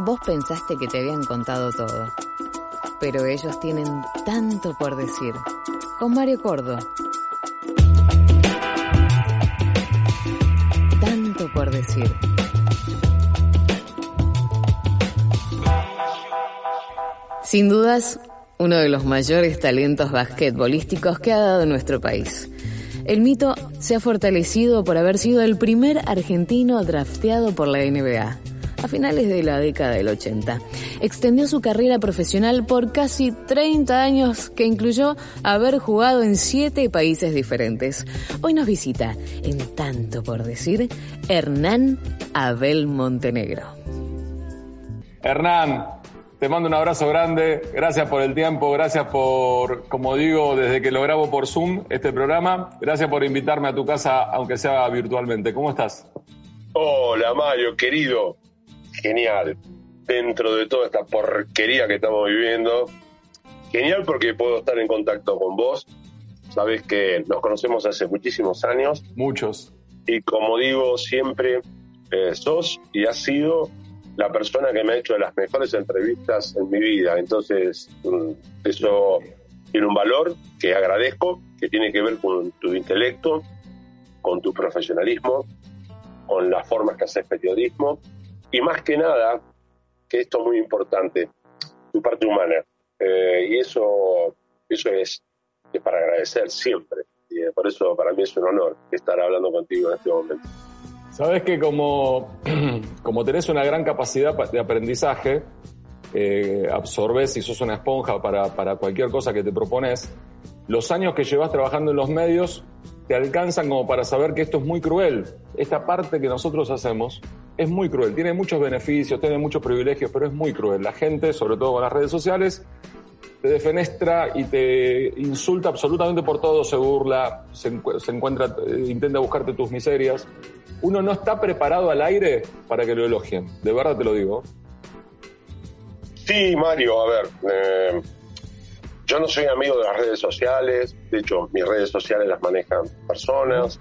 Vos pensaste que te habían contado todo, pero ellos tienen tanto por decir. Con Mario Cordo. Tanto por decir. Sin dudas, uno de los mayores talentos basquetbolísticos que ha dado nuestro país. El mito se ha fortalecido por haber sido el primer argentino drafteado por la NBA a finales de la década del 80. Extendió su carrera profesional por casi 30 años que incluyó haber jugado en siete países diferentes. Hoy nos visita, en tanto por decir, Hernán Abel Montenegro. Hernán, te mando un abrazo grande, gracias por el tiempo, gracias por, como digo, desde que lo grabo por Zoom, este programa, gracias por invitarme a tu casa, aunque sea virtualmente. ¿Cómo estás? Hola Mario, querido, genial. Dentro de toda esta porquería que estamos viviendo, genial porque puedo estar en contacto con vos. Sabes que nos conocemos hace muchísimos años. Muchos. Y como digo siempre, eh, sos y has sido la persona que me ha hecho las mejores entrevistas en mi vida. Entonces, mm, eso tiene un valor que agradezco, que tiene que ver con tu intelecto, con tu profesionalismo, con las formas que haces periodismo y más que nada, que esto es muy importante, tu parte humana. Eh, y eso, eso es, es para agradecer siempre. Y eh, por eso para mí es un honor estar hablando contigo en este momento. Sabes que como, como tenés una gran capacidad de aprendizaje, eh, absorbes y sos una esponja para, para cualquier cosa que te propones, los años que llevas trabajando en los medios te alcanzan como para saber que esto es muy cruel. Esta parte que nosotros hacemos es muy cruel. Tiene muchos beneficios, tiene muchos privilegios, pero es muy cruel. La gente, sobre todo con las redes sociales, te defenestra y te insulta absolutamente por todo, se burla, se, encuentra, eh, intenta buscarte tus miserias. Uno no está preparado al aire para que lo elogien, de verdad te lo digo. Sí, Mario, a ver, eh, yo no soy amigo de las redes sociales, de hecho mis redes sociales las manejan personas,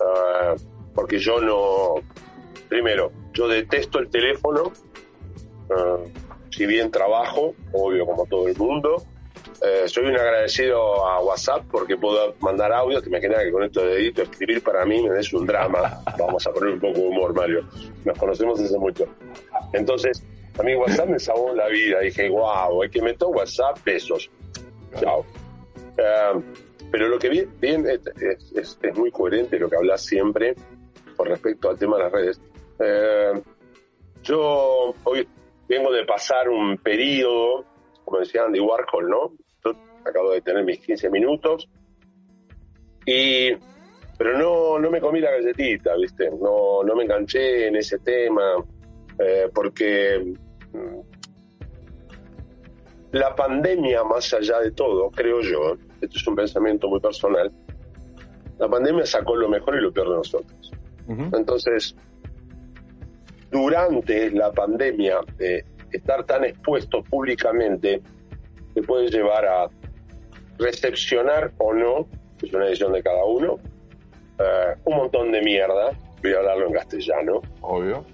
ah, porque yo no, primero, yo detesto el teléfono, ah, si bien trabajo, obvio como todo el mundo, eh, soy un agradecido a WhatsApp porque puedo mandar audio, que me genera que con esto de dedito escribir para mí me es un drama. Vamos a poner un poco de humor, Mario. Nos conocemos hace mucho. Entonces, a mí WhatsApp me salvó la vida. Dije, wow, hay que meter WhatsApp, besos. Chao. Eh, pero lo que bien, bien es, es, muy coherente lo que hablas siempre con respecto al tema de las redes. Eh, yo hoy vengo de pasar un periodo, como decía Andy Warhol, ¿no? acabo de tener mis 15 minutos. Y, pero no, no me comí la galletita, ¿viste? No, no me enganché en ese tema, eh, porque mm, la pandemia, más allá de todo, creo yo, esto es un pensamiento muy personal, la pandemia sacó lo mejor y lo peor de nosotros. Entonces, durante la pandemia, eh, estar tan expuesto públicamente te puede llevar a recepcionar o no, es una decisión de cada uno, eh, un montón de mierda, voy a hablarlo en castellano. Obvio.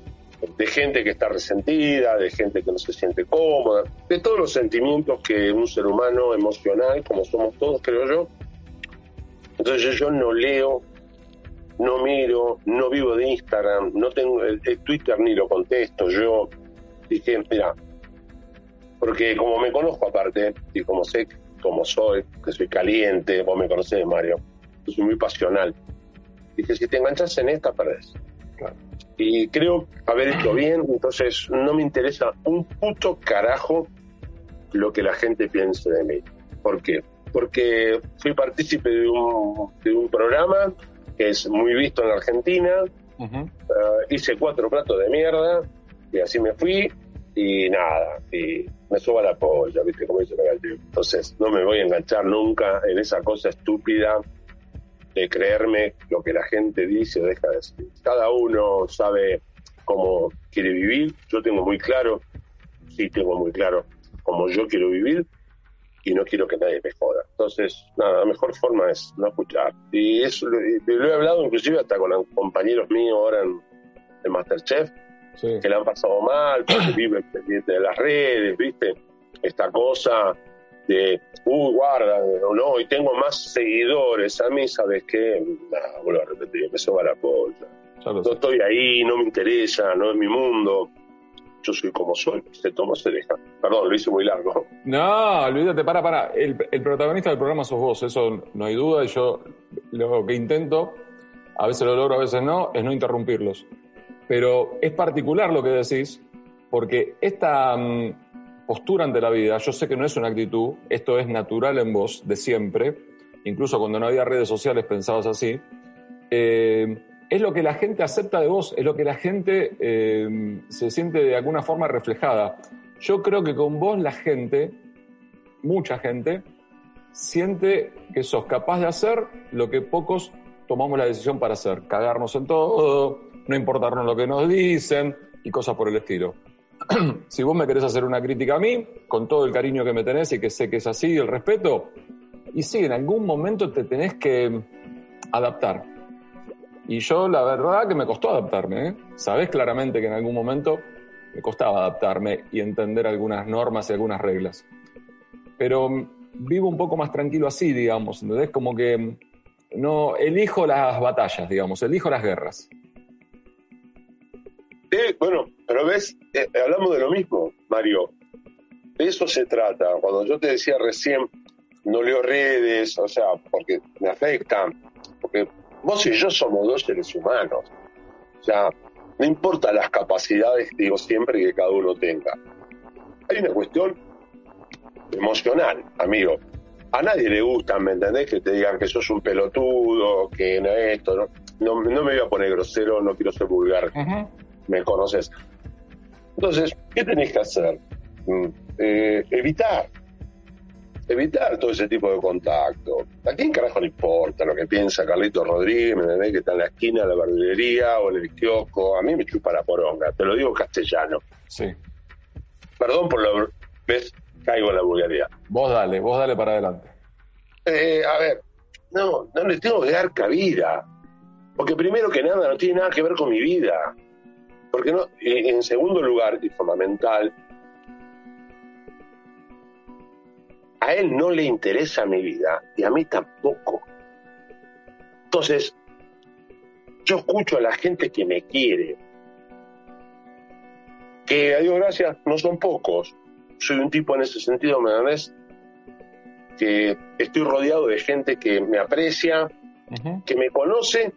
De gente que está resentida, de gente que no se siente cómoda, de todos los sentimientos que un ser humano emocional, como somos todos, creo yo. Entonces yo no leo, no miro, no vivo de Instagram, no tengo el, el Twitter ni lo contesto. Yo dije, mira, porque como me conozco aparte, y como sé como soy, que soy caliente, vos me conocés, Mario, soy muy pasional. Dije, si te enganchas en esta, perdés. Y creo haber hecho bien, entonces no me interesa un puto carajo lo que la gente piense de mí. ¿Por qué? Porque fui partícipe de un, de un programa que es muy visto en Argentina, Eh, hice cuatro platos de mierda y así me fui y nada, y me subo a la polla, ¿viste? Como dice Entonces, no me voy a enganchar nunca en esa cosa estúpida de creerme lo que la gente dice o deja de decir. Cada uno sabe cómo quiere vivir. Yo tengo muy claro, sí tengo muy claro cómo yo quiero vivir y no quiero que nadie me joda. Entonces, nada, la mejor forma es no escuchar. Y eso lo, he hablado inclusive hasta con compañeros míos ahora en, en Masterchef, que le han pasado mal, porque viven pendiente de las redes, ¿viste? Esta cosa de, uy, guarda, o no, y tengo más seguidores. A mí, ¿sabes qué? Nada, vuelvo a repetir, me soba la polla. No estoy ahí, no me interesa, no es mi mundo. Yo soy como soy, se toma, se deja. Perdón, lo hice muy largo. No, olvídate, para, para. El, el protagonista del programa sos vos, eso no hay duda. Y yo lo que intento, a veces lo logro, a veces no, es no interrumpirlos. Pero es particular lo que decís, porque esta mm, postura ante la vida, yo sé que no es una actitud, esto es natural en vos, de siempre, incluso cuando no había redes sociales pensabas así, eh, es lo que la gente acepta de vos, es lo que la gente eh, se siente de alguna forma reflejada. Yo creo que con vos la gente, mucha gente, siente que sos capaz de hacer lo que pocos tomamos la decisión para hacer, cagarnos en todo, no importarnos lo que nos dicen y cosas por el estilo. si vos me querés hacer una crítica a mí, con todo el cariño que me tenés y que sé que es así, el respeto, y sí, en algún momento te tenés que adaptar. Y yo la verdad que me costó adaptarme, ¿eh? Sabés claramente que en algún momento me costaba adaptarme y entender algunas normas y algunas reglas. Pero vivo un poco más tranquilo así, digamos, ¿entendés? Como que no elijo las batallas, digamos, elijo las guerras. Bueno, pero ves, eh, hablamos de lo mismo, Mario. De eso se trata. Cuando yo te decía recién, no leo redes, o sea, porque me afectan, porque vos y yo somos dos seres humanos. O sea, no importa las capacidades, digo siempre, que cada uno tenga. Hay una cuestión emocional, amigo. A nadie le gusta, ¿me entendés? Que te digan que sos un pelotudo, que no esto, no, no, me voy a poner grosero, no quiero ser vulgar me conoces. Entonces, ¿qué tenés que hacer? Mm, eh, evitar. Evitar todo ese tipo de contacto. ¿A quién carajo le importa lo que piensa Carlito Rodríguez, me que está en la esquina de la verdulería o en el kiosco? A mí me chupa la poronga, te lo digo castellano. Sí. Perdón por lo... ¿Ves? Caigo en la vulgaridad. Vos dale, vos dale para adelante. Eh, a ver, no, no le tengo que dar cabida. Porque primero que nada no tiene nada que ver con mi vida. Porque no, en segundo lugar, y fundamental, a él no le interesa mi vida y a mí tampoco. Entonces, yo escucho a la gente que me quiere, que a Dios gracias no son pocos. Soy un tipo en ese sentido, ¿me ves? Que estoy rodeado de gente que me aprecia, que me conoce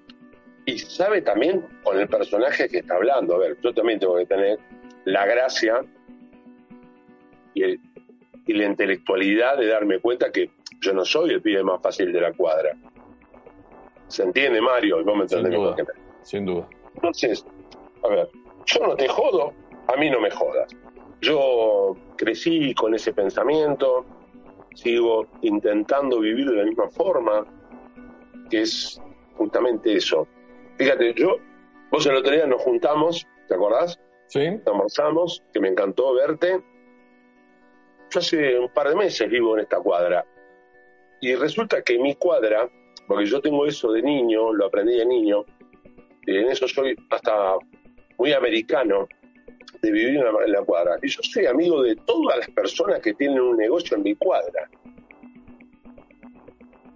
y sabe también con el personaje que está hablando. A ver, yo también tengo que tener la gracia y, la intelectualidad de darme cuenta que yo no soy el pibe más fácil de la cuadra. ¿Se entiende, Mario? ¿Vos me sin duda, sin duda. Entonces, a ver, yo no te jodo, a mí no me jodas. Yo crecí con ese pensamiento, sigo intentando vivir de la misma forma, que es justamente eso, Fíjate, yo, vos el otro día nos juntamos, ¿te acordás? Sí. Almorzamos, que me encantó verte. Yo hace un par de meses vivo en esta cuadra. Y resulta que mi cuadra, porque yo tengo eso de niño, lo aprendí de niño, y en eso soy hasta muy americano, de vivir en la, cuadra. Y yo soy amigo de todas las personas que tienen un negocio en mi cuadra.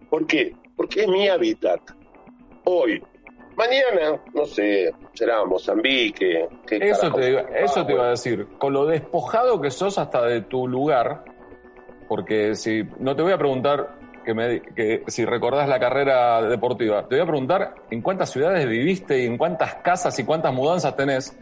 ¿Por qué? Porque es mi hábitat. Hoy, Mañana, no sé, será Mozambique. Eso, te, eso te iba a decir. Con lo despojado que sos hasta de tu lugar, porque si no te voy a preguntar que, me, que si recordás la carrera deportiva, te voy a preguntar en cuántas ciudades viviste y en cuántas casas y cuántas mudanzas tenés.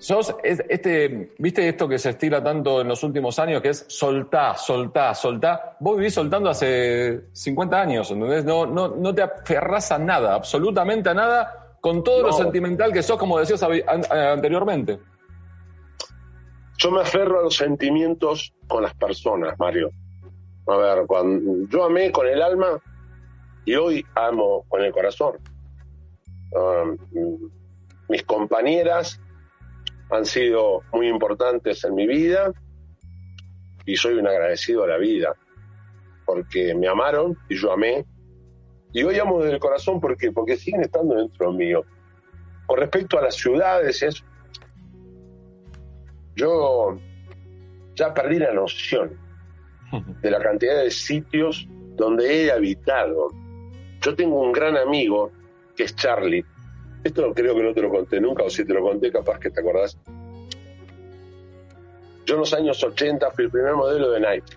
Sos, este, viste esto que se estira tanto en los últimos años, que es soltá, soltá, soltá. Vos vivís soltando hace 50 años, ¿entendés? No, no, no te aferrás a nada, absolutamente a nada, con todo lo sentimental que sos, como decías anteriormente. Yo me aferro a los sentimientos con las personas, Mario. A ver, cuando yo amé con el alma y hoy amo con el corazón. Um, mis compañeras han sido muy importantes en mi vida y soy un agradecido a la vida porque me amaron y yo amé y hoy amo desde el corazón porque porque siguen estando dentro mío. Con respecto a las ciudades, es, yo ya perdí la noción de la cantidad de sitios donde he habitado. Yo tengo un gran amigo que es Charlie. Esto creo que no te lo conté nunca, o si te lo conté, capaz que te acordás. Yo en los años 80 fui el primer modelo de Nike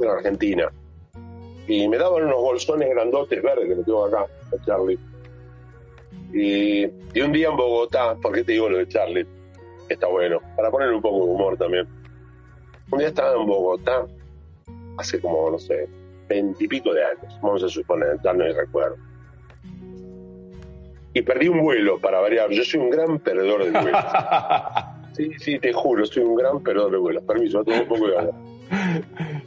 en Argentina. Y me daban unos bolsones grandotes verdes que me tengo acá, Charlie. Y, un día en Bogotá, ¿por qué te digo lo de Charlie? está bueno, para poner un poco de humor también. Un día estaba en Bogotá, hace como, no sé, veintipico de años, vamos a suponer, tal no recuerdo. Y perdí un vuelo para variar. Yo soy un gran perdedor de vuelos. sí, sí, te juro, soy un gran perdedor de vuelos. Permiso, tengo un poco de ganas.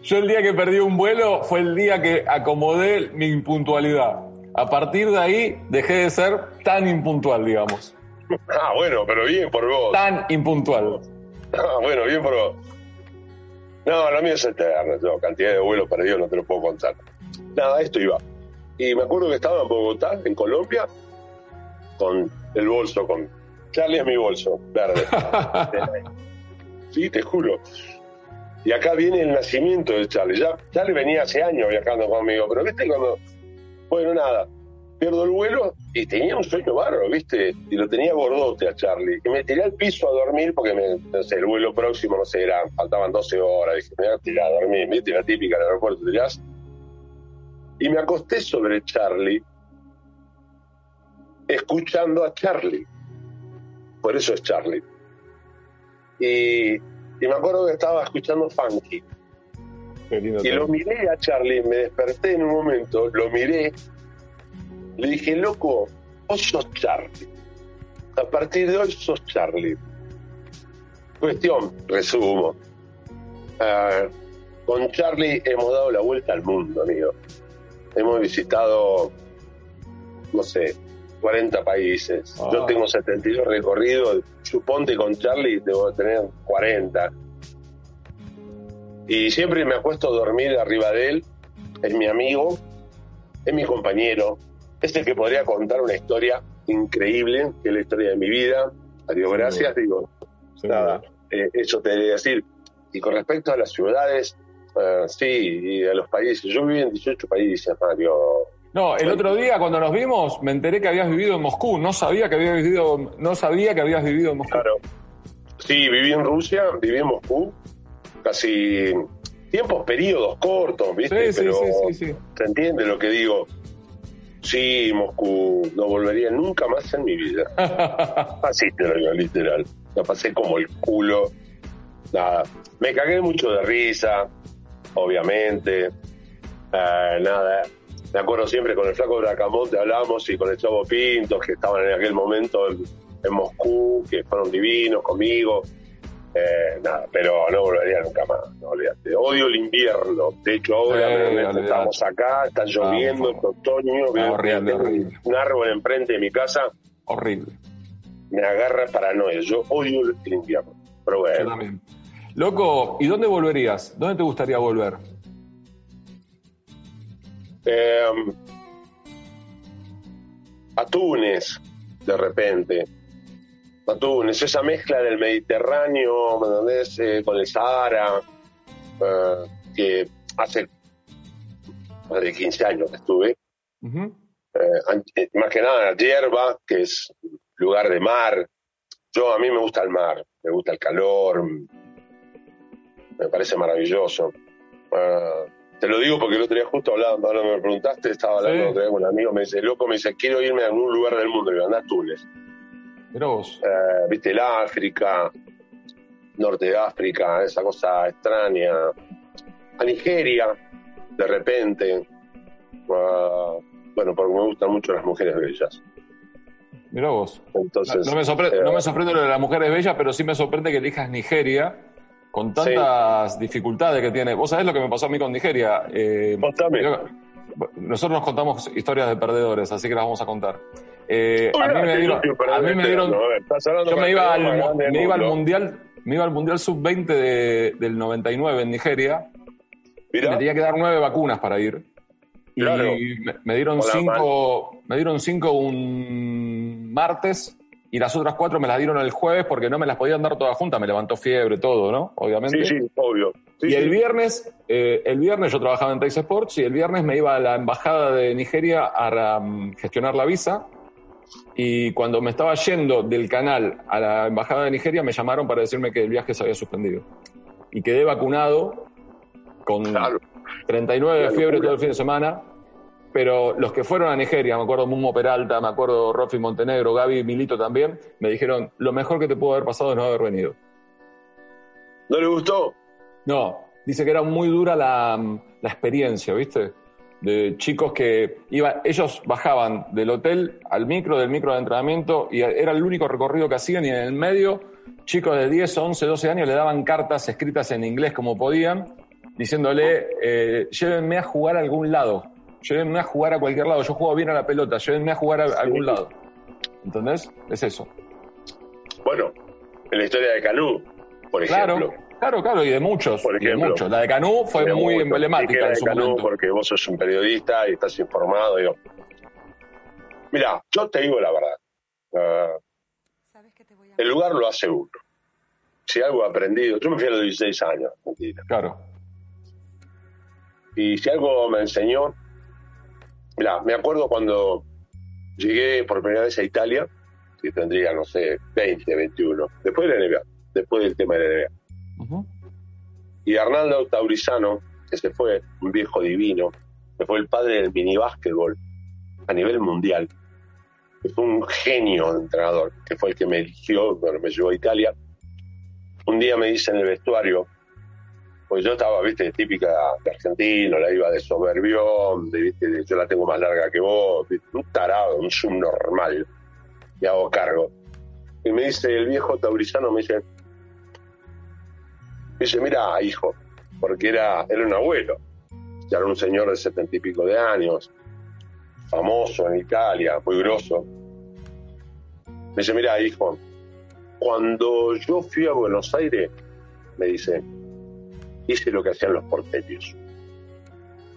Yo el día que perdí un vuelo fue el día que acomodé mi impuntualidad. A partir de ahí dejé de ser tan impuntual, digamos. Ah, bueno, pero bien por vos. Tan impuntual. Ah, bueno, bien por vos. No, lo mío es eterno. Tengo cantidad de vuelos perdidos, no te lo puedo contar. Nada, esto iba. Y me acuerdo que estaba en Bogotá, en Colombia, con el bolso, con. Charlie es mi bolso, verde. sí, te juro. Y acá viene el nacimiento de Charlie. Ya, Charlie venía hace años viajando conmigo, pero viste cuando. Bueno, nada pierdo el vuelo y tenía un sueño bárbaro, ¿viste? Y lo tenía gordote a Charlie. Y me tiré al piso a dormir porque me, no sé, el vuelo próximo, no sé, era, faltaban 12 horas. Dije, me voy a tirar a dormir, ¿viste? La típica del aeropuerto, tirás. Y me acosté sobre Charlie, escuchando a Charlie. Por eso es Charlie. Y, y me acuerdo que estaba escuchando Funky. Y lo miré a Charlie, me desperté en un momento, lo miré le dije, loco, vos sos Charlie. A partir de hoy sos Charlie. Cuestión, resumo. Ah, con Charlie hemos dado la vuelta al mundo, amigo. Hemos visitado, no sé, 40 países. Yo ah. tengo 72 recorridos. Suponte con Charlie debo tener 40. Y siempre me acuesto a dormir arriba de él. Es mi amigo, es mi compañero, es el que podría contar una historia increíble, que es la historia de mi vida. Adiós, gracias, digo. Nada, eh, eso te debería decir. Y con respecto a las ciudades, eh, sí, y a los países, yo viví en 18 países, Mario. No, el otro día cuando nos vimos me enteré que habías vivido en Moscú, no sabía que habías vivido, no sabía que habías vivido en Moscú. Claro. Sí, viví en Rusia, viví en Moscú, casi tiempos, periodos cortos, ¿viste? Sí, Pero sí, sí, ¿Se entiende lo que digo? Sí, Moscú, no volvería nunca más en mi vida. Así te lo digo, literal. La pasé como el culo. Nada, me cagué mucho de risa, obviamente. Eh, nada, me acuerdo siempre con el flaco Bracamonte hablamos y con el Chavo Pintos que estaban en aquel momento en Moscú, que fueron divinos conmigo. Eh, nada, pero no volvería nunca más, no olvídate. Odio el invierno. De hecho, ahora estamos acá, está lloviendo, es otoño, un árbol enfrente de mi casa. Horrible. Me agarra paranoia. Yo odio el invierno. Pero bueno. Loco, ¿y dónde volverías? ¿Dónde te gustaría volver? Eh, a Túnez, de repente Túnez, esa mezcla del Mediterráneo, ¿me con el Sahara, eh, que hace más de 15 años que estuve. Eh, eh, más que nada hierba, que es lugar de mar. Yo, a mí me gusta el mar, me gusta el calor, me parece maravilloso. Te lo digo porque el otro día justo hablando, ahora me preguntaste, estaba hablando con un amigo, me dice, loco, me dice, quiero irme a algún lugar del mundo, y me a Túnez. Eh, viste, el África, norte de África, esa cosa extraña. A Nigeria, de repente. Ah, bueno, porque me gustan mucho las mujeres bellas. Mira vos. Entonces, no, me sorprende, no me sorprende lo de las mujeres bellas, pero sí me sorprende que elijas Nigeria con tantas dificultades que tiene. Vos sabés lo que me pasó a mí con Nigeria. Eh, nosotros nos contamos historias de perdedores, así que las vamos a contar. Eh, a, mí me dieron, a mí me dieron, yo me iba, al, me iba al mundial, me iba al mundial sub 20 del 99 en Nigeria. Me tenía que dar nueve vacunas para ir. Y me, dieron cinco, me dieron cinco un martes y las otras cuatro me las dieron el jueves porque no me las podían dar todas juntas, me levantó fiebre, todo, ¿no? Obviamente. Sí, sí, obvio. y el viernes, eh, el viernes yo trabajaba en Tex Sports y el viernes me iba a la embajada de Nigeria a um, gestionar la visa. Y cuando me estaba yendo del canal a la embajada de Nigeria, me llamaron para decirme que el viaje se había suspendido. Y quedé vacunado con 39 de fiebre todo el fin de semana, pero los que fueron a Nigeria, me acuerdo Mumo Peralta, me acuerdo Rofi Montenegro, Gaby Milito también, me dijeron, lo mejor que te pudo haber pasado es no haber venido. ¿No le gustó? No, dice que era muy dura la, la experiencia, ¿viste? De chicos que iban, ellos bajaban del hotel al micro, del micro de entrenamiento, y era el único recorrido que hacían, y en el medio, chicos de 10, 11, 12 años le daban cartas escritas en inglés como podían, diciéndole, eh, llévenme a jugar a algún lado, llévenme a jugar a cualquier lado, yo juego bien a la pelota, llévenme a jugar a algún lado. ¿Entendés? Es eso. Bueno, en la historia de Canú, por ejemplo. Claro, claro, y de muchos. Por ejemplo, muchos. La de Canú fue muy emblemática en su momento. Porque vos sos un periodista y estás informado. Digo. Mira, yo te digo la verdad. Uh, el lugar lo hace uno. Si algo he aprendido, yo me fui a los 16 años, mentira. Claro. Y si algo me enseñó, mira, me acuerdo cuando llegué por primera vez a Italia, que tendría, no sé, 20, 21, después de la NBA, después del tema de la NBA. Y Arnaldo Taurizano, que se fue, un viejo divino, que fue el padre del mini básquetbol a nivel mundial, que fue un genio de entrenador, que fue el que me eligió, cuando me llevó a Italia. Un día me dice en el vestuario, pues yo estaba, viste, típica de argentino, la iba de soberbión, viste, yo la tengo más larga que vos, un tarado, un subnormal, y hago cargo. Y me dice, el viejo taurizano me dice, me dice, mira, hijo, porque era, era un abuelo, ya era un señor de setenta y pico de años, famoso en Italia, muy grosso. Me dice, mira, hijo, cuando yo fui a Buenos Aires, me dice, hice lo que hacían los porteños.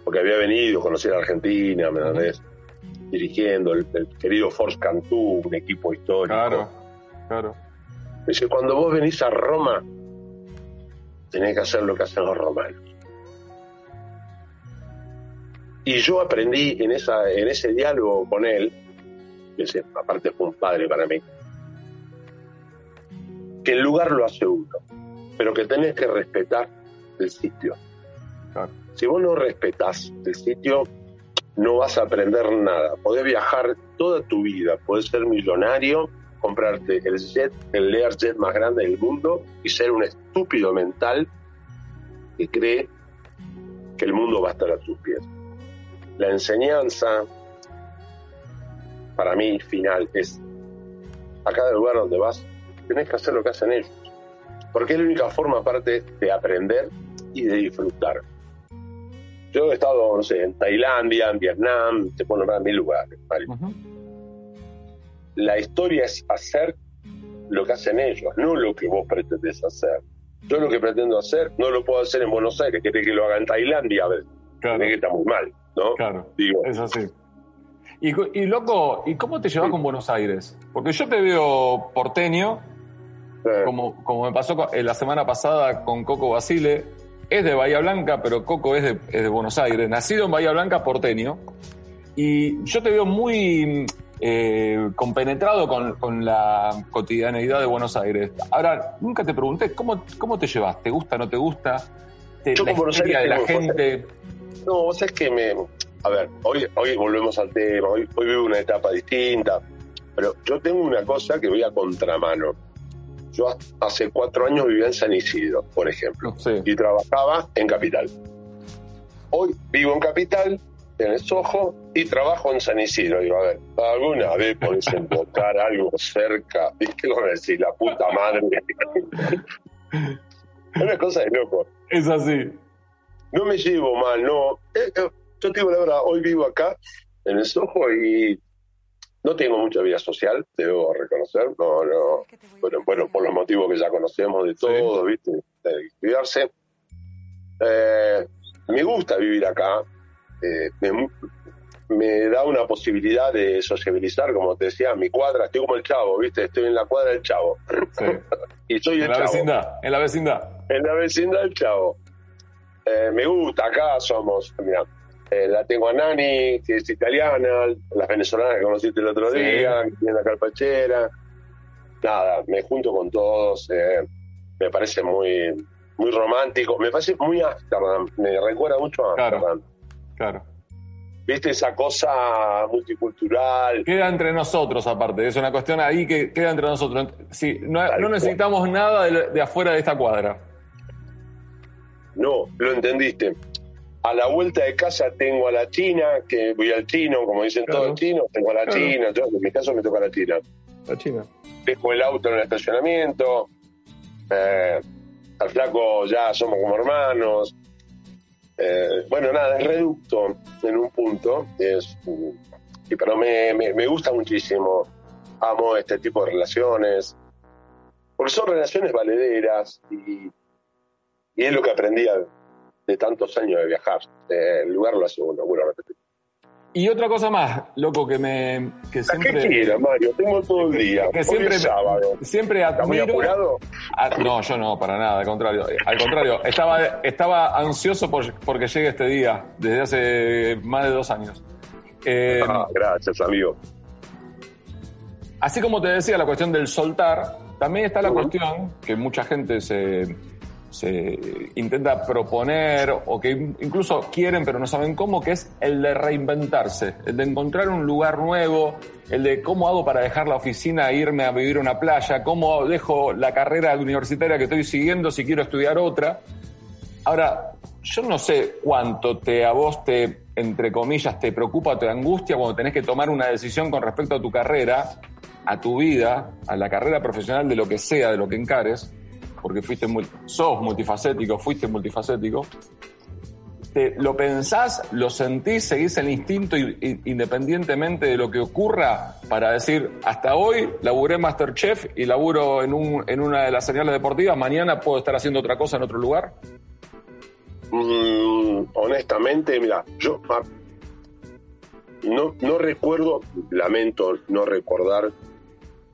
Porque había venido, conocí a Argentina, ¿me entendés? Dirigiendo el, querido Force Cantú, un equipo histórico. Claro, claro. Dice, cuando vos venís a Roma, tenés que hacer lo que hacen los romanos. Y yo aprendí en, esa, en ese diálogo con él, que aparte fue un padre para mí, que el lugar lo hace uno, pero que tenés que respetar el sitio. Si vos no respetás el sitio, no vas a aprender nada. Podés viajar toda tu vida, podés ser millonario, comprarte el jet, el Learjet más grande del mundo y ser un estúpido mental que cree que el mundo va a estar a tus pies. La enseñanza, para mí, final, es a cada lugar donde vas, tenés que hacer lo que hacen ellos. Porque es la única forma, aparte, de aprender y de disfrutar. Yo he estado, no sé, en Tailandia, en Vietnam, te puedo nombrar mil lugares. La historia es hacer lo que hacen ellos, no lo que vos pretendes hacer. Yo lo que pretendo hacer no lo puedo hacer en Buenos Aires, que que lo haga en Tailandia, a ver, claro. que está muy mal, ¿no? Claro, Digo. es así. Y, y, loco, ¿y cómo te llevas con Buenos Aires? Porque yo te veo porteño, como, como me pasó la semana pasada con Coco Basile, es de Bahía Blanca, pero Coco es de, Buenos Aires, nacido en Bahía Blanca, porteño. Y yo te veo muy eh, compenetrado con, la cotidianeidad de Buenos Aires. Ahora, nunca te pregunté, ¿cómo, cómo te llevas? ¿Te gusta, no te gusta? Te, yo la Buenos Aires de la gente... No, vos sabés que me... A ver, hoy, hoy volvemos al tema, hoy, hoy vivo una etapa distinta, pero yo tengo una cosa que voy a contramano yo hace cuatro años vivía en San Isidro, por ejemplo, y trabajaba en Capital. Hoy vivo en Capital en el Soho y trabajo en San Isidro. Digo, a ver, ¿alguna vez podés invocar algo cerca? ¿Y qué van a decir? La puta madre. Una cosa de loco. Es así. No me llevo mal, no. Eh, eh, yo te digo la verdad, hoy vivo acá, en el Soho, y no tengo mucha vida social, debo reconocer. No, no. Bueno, bueno por los motivos que ya conocemos de todo, ¿viste? De cuidarse. Eh, me gusta vivir acá. me, da una posibilidad de sociabilizar, como te decía, mi cuadra, estoy como el chavo, ¿viste? Estoy en la cuadra del chavo. y soy el en la Vecindad, en la vecindad. En la vecindad del chavo. Eh, me gusta, acá somos, mira, eh, la tengo a Nani, que es italiana, las venezolanas que conociste el otro día, que tienen la carpachera. Nada, me junto con todos, eh, me parece muy, muy romántico, me parece muy Amsterdam, me recuerda mucho a Amsterdam. Claro. ¿Viste esa cosa multicultural? Queda entre nosotros, aparte, es una cuestión ahí que queda entre nosotros. Sí, no, necesitamos nada de afuera de esta cuadra. No, lo entendiste. A la vuelta de casa tengo a la China, que voy al chino, como dicen todos los chinos, tengo a la China, yo, en mi caso me toca la China. La China. Dejo el auto en el estacionamiento, eh, al flaco ya somos como hermanos. Eh, bueno, nada, es reducto en un punto, es, pero me, me gusta muchísimo, amo este tipo de relaciones, porque son relaciones valederas y y es lo que aprendí de tantos años de viajar. el lugar lo hace uno, bueno, repetir. Y otra cosa más, loco, que me. Que siempre, ¿Qué Mario? Tengo todo el día. Que siempre, sábado. Siempre admiro. apurado? no, yo no, para nada, al contrario. Al contrario, estaba, estaba ansioso por, porque llegue este día, desde hace más de dos años. Eh, ah, gracias, amigo. Así como te decía, la cuestión del soltar, también está la cuestión que mucha gente se se intenta proponer o que incluso quieren pero no saben cómo, que es el de reinventarse, el de encontrar un lugar nuevo, el de cómo hago para dejar la oficina e irme a vivir a una playa, cómo dejo la carrera universitaria que estoy siguiendo si quiero estudiar otra. Ahora, yo no sé cuánto te a vos te, entre comillas, te preocupa, te angustia cuando tenés que tomar una decisión con respecto a tu carrera, a tu vida, a la carrera profesional de lo que sea, de lo que encares porque fuiste sos multifacético, fuiste multifacético, te, lo pensás, lo sentís, seguís el instinto independientemente de lo que ocurra para decir, hasta hoy laburé Masterchef y laburo en, un, en una de las señales deportivas, mañana puedo estar haciendo otra cosa en otro lugar? Mm, honestamente, mira, yo no, no recuerdo, lamento no recordar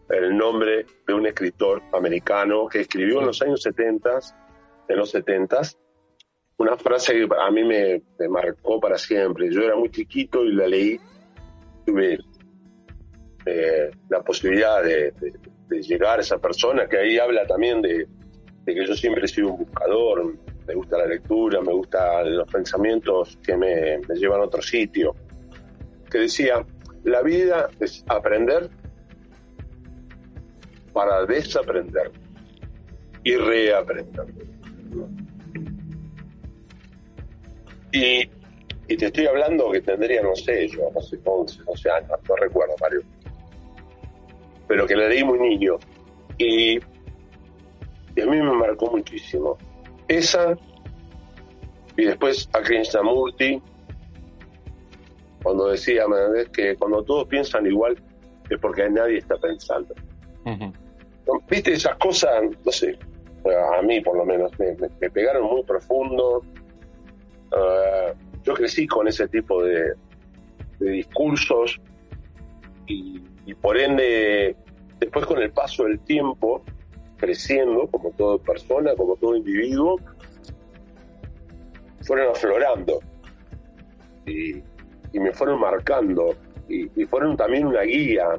el nombre de un escritor americano que escribió en los años 70, en los 70, una frase que a mí me, marcó para siempre. Yo era muy chiquito y la leí, tuve eh, la posibilidad de, llegar a esa persona, que ahí habla también de, que yo siempre he sido un buscador, me gusta la lectura, me gustan los pensamientos que me, me llevan a otro sitio, que decía, la vida es aprender para desaprender y reaprender. Y, te estoy hablando que tendría, no sé, yo, no sé, 11, 12 años, no recuerdo, Mario. Pero que la leí muy niño. Y, a mí me marcó muchísimo. Esa, y después a Krishnamurti, cuando decía, que cuando todos piensan igual es porque nadie está pensando. Viste, esas cosas, no sé, a mí por lo menos, me, pegaron muy profundo. Ah, yo crecí con ese tipo de, discursos y, por ende, después con el paso del tiempo, creciendo como toda persona, como todo individuo, fueron aflorando. Y, me fueron marcando. Y, fueron también una guía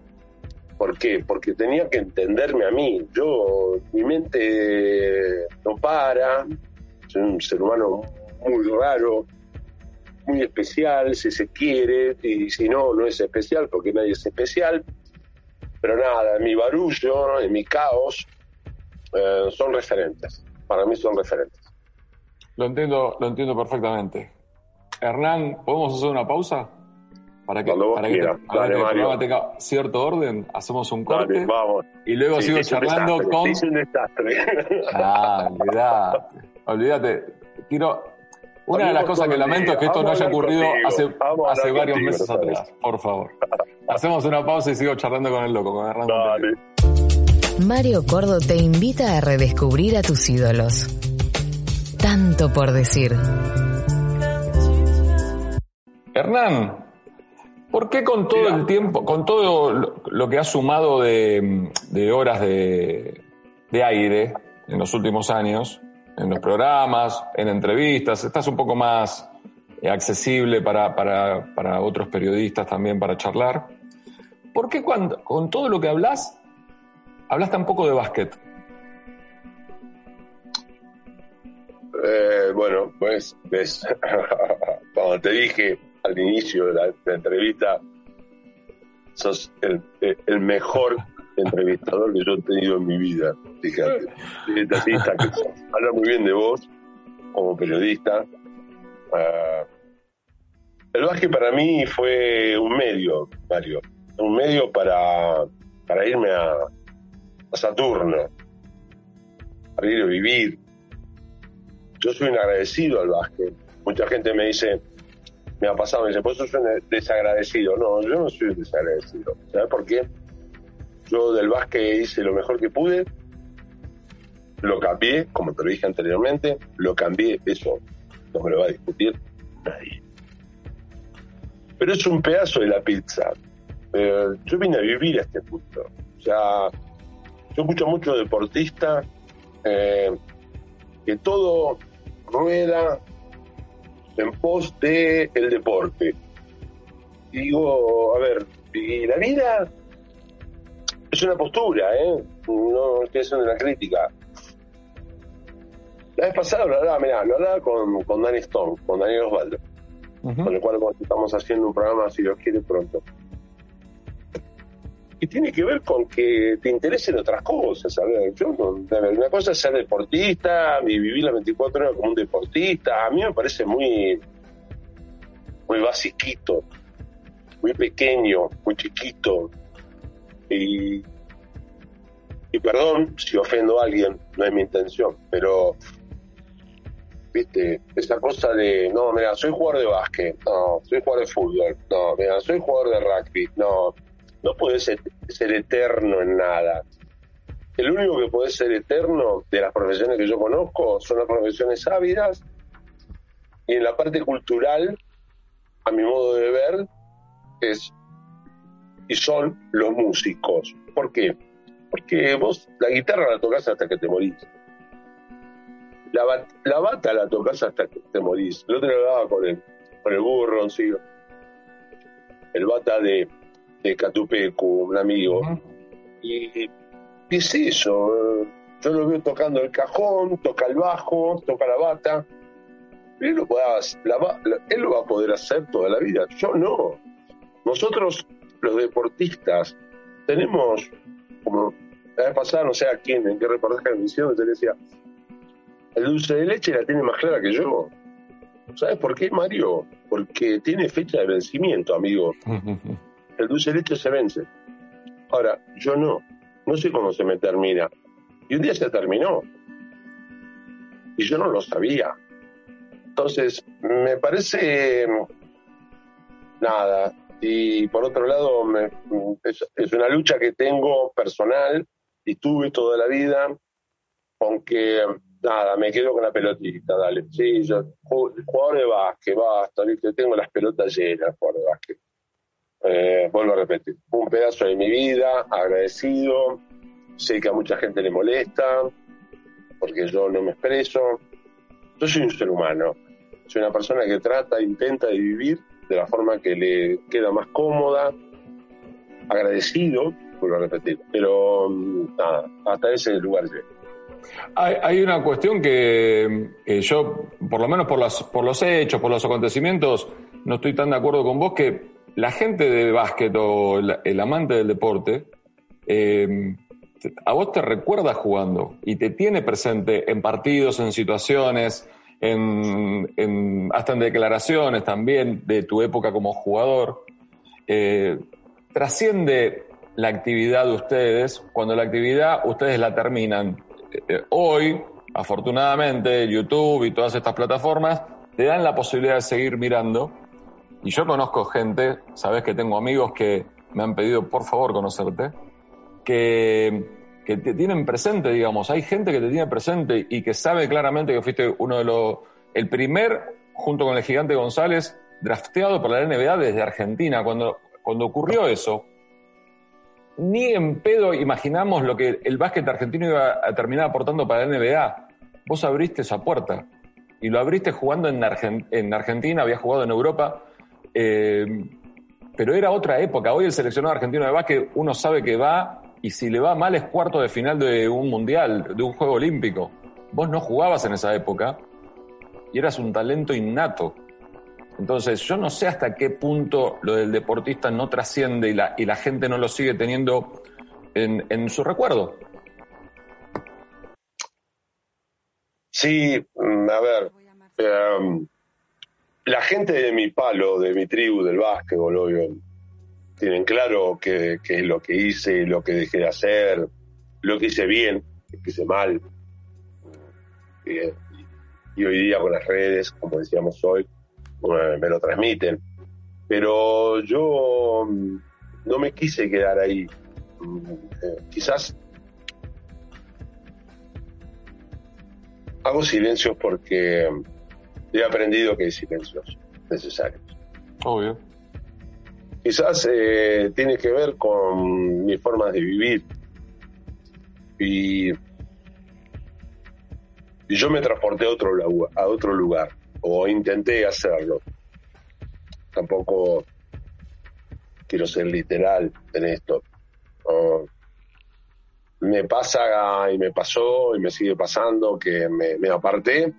¿Por qué? Porque tenía que entenderme a mí. Yo, mi mente no para, soy un ser humano muy raro, muy especial, si se quiere, y si no, no es especial, porque nadie es especial. Pero nada, mi barullo, en mi caos, eh, son referentes. Para mí son referentes. Lo entiendo, lo entiendo perfectamente. Hernán, ¿podemos hacer una pausa? Para que, para que, para que el programa tenga cierto orden, hacemos un corte. vamos. Y luego sigo charlando con. Es un desastre. Ah, olvidate. Quiero. Una de las cosas que lamento es que esto no haya ocurrido hace, hace varios meses atrás. Por favor. Hacemos una pausa y sigo charlando con el loco, con Hernán. Dale. Mario Cordo te invita a redescubrir a tus ídolos. Tanto por decir. Hernán, ¿por qué con todo el tiempo, con todo lo que has sumado de, horas de, aire en los últimos años, en los programas, en entrevistas, estás un poco más accesible para, para otros periodistas también para charlar? ¿Por qué cuando, con todo lo que hablas Hablaste un poco de básquet. Eh, bueno, pues, ves, cuando te dije al inicio de la, entrevista, sos el, mejor entrevistador que yo he tenido en mi vida. Fíjate, habla muy bien de vos como periodista. Ah, el básquet para mí fue un medio, Mario, un medio para, para irme a, Saturno, para ir a vivir. Yo soy un agradecido al básquet. Mucha gente me dice, me ha pasado, me dice, pues soy un desagradecido. No, yo no soy un desagradecido. ¿Sabes por qué? Yo del básquet hice lo mejor que pude, lo cambié, como te lo dije anteriormente, lo cambié, eso no me lo va a discutir nadie. Pero es un pedazo de la pizza. Eh, yo vine a vivir a este punto. O sea, yo escucho mucho deportista eh, que todo rueda en pos de el deporte. Y digo, a ver, y la vida es una postura, ¿eh? No estoy haciendo una crítica. La vez pasada lo hablaba, mirá, lo hablaba con, con Danny Stone, con Daniel Osvaldo, con el cual estamos haciendo un programa, si Dios quiere, pronto y tiene que ver con que te interesen otras cosas. Yo una cosa es ser deportista y vivir las 24 horas como un deportista. A mí me parece muy, muy basiquito, muy pequeño, muy chiquito. Y, y perdón si ofendo a alguien, no es mi intención, pero viste, esa cosa de, no, mira, soy jugador de básquet, no, soy jugador de fútbol, no, mira, soy jugador de rugby, no, no puedes ser, eterno en nada. El único que puede ser eterno de las profesiones que yo conozco son las profesiones ávidas y en la parte cultural, a mi modo de ver, es y son los músicos. ¿Por qué? Porque vos la guitarra la tocas hasta que te morís. La, la bata la tocas hasta que te morís. El otro día con el, con el burro, ¿sí? el bata de de Catupecu, un amigo. Y, es eso, yo lo veo tocando el cajón, toca el bajo, toca la bata. Él lo, él lo va a poder hacer toda la vida, yo no. Nosotros, los deportistas, tenemos, como la vez pasada, no sé a quién, en qué reportaje me hicieron, te decía, el dulce de leche la tiene más clara que yo. ¿Sabes por qué, Mario? Porque tiene fecha de vencimiento, amigo. El dulce de leche se vence. Ahora, yo no, no sé cómo se me termina. Y un día se terminó. Y yo no lo sabía. Entonces, me parece nada. Y por otro lado, es, una lucha que tengo personal y tuve toda la vida, aunque nada, me quedo con la pelotita, dale. Sí, yo, jugador de básquet, basta, tengo las pelotas llenas, jugador de básquet. Eh, vuelvo a repetir, un pedazo de mi vida, agradecido, sé que a mucha gente le molesta, porque yo no me expreso. Yo soy un ser humano, soy una persona que trata, intenta de vivir de la forma que le queda más cómoda, agradecido, vuelvo a repetir, pero mm, nada, hasta ese lugar llego. Hay, una cuestión que yo, por lo menos por, por los hechos, por los acontecimientos, no estoy tan de acuerdo con vos que la gente de básquet o el, amante del deporte, eh, a vos te recuerda jugando y te tiene presente en partidos, en situaciones, en, hasta en declaraciones también de tu época como jugador, eh, trasciende la actividad de ustedes cuando la actividad ustedes la terminan. Eh, hoy, afortunadamente, YouTube y todas estas plataformas te dan la posibilidad de seguir mirando. Y yo conozco gente, sabes que tengo amigos que me han pedido por favor conocerte, que, que te tienen presente, digamos. Hay gente que te tiene presente y que sabe claramente que fuiste uno de los, el primer, junto con el gigante González, drafteado por la NBA desde Argentina. Cuando, cuando ocurrió eso, ni en pedo imaginamos lo que el básquet argentino iba a terminar aportando para la NBA. Vos abriste esa puerta y lo abriste jugando en, en Argentina, había jugado en Europa, eh, pero era otra época. Hoy el seleccionado argentino de básquet uno sabe que va y si le va mal es cuarto de final de un mundial, de un juego olímpico. Vos no jugabas en esa época y eras un talento innato. Entonces, yo no sé hasta qué punto lo del deportista no trasciende y la, gente no lo sigue teniendo en, su recuerdo. Sí, mm, a ver, em, la gente de mi palo, de mi tribu, del básquetbol, obvio, tienen claro qué, es lo que hice, lo que dejé de hacer, lo que hice bien, lo que hice mal. y hoy día con las redes, como decíamos hoy, me lo transmiten. Pero yo mm, no me quise quedar ahí. Mm, eh, quizás hago silencios porque he aprendido que hay silencios necesarios. Obvio. Quizás eh, tiene que ver con mi forma de vivir. Y, y yo me transporté a otro, a otro lugar o intenté hacerlo. Tampoco quiero ser literal en esto. me pasa y me pasó y me sigue pasando que me, aparté.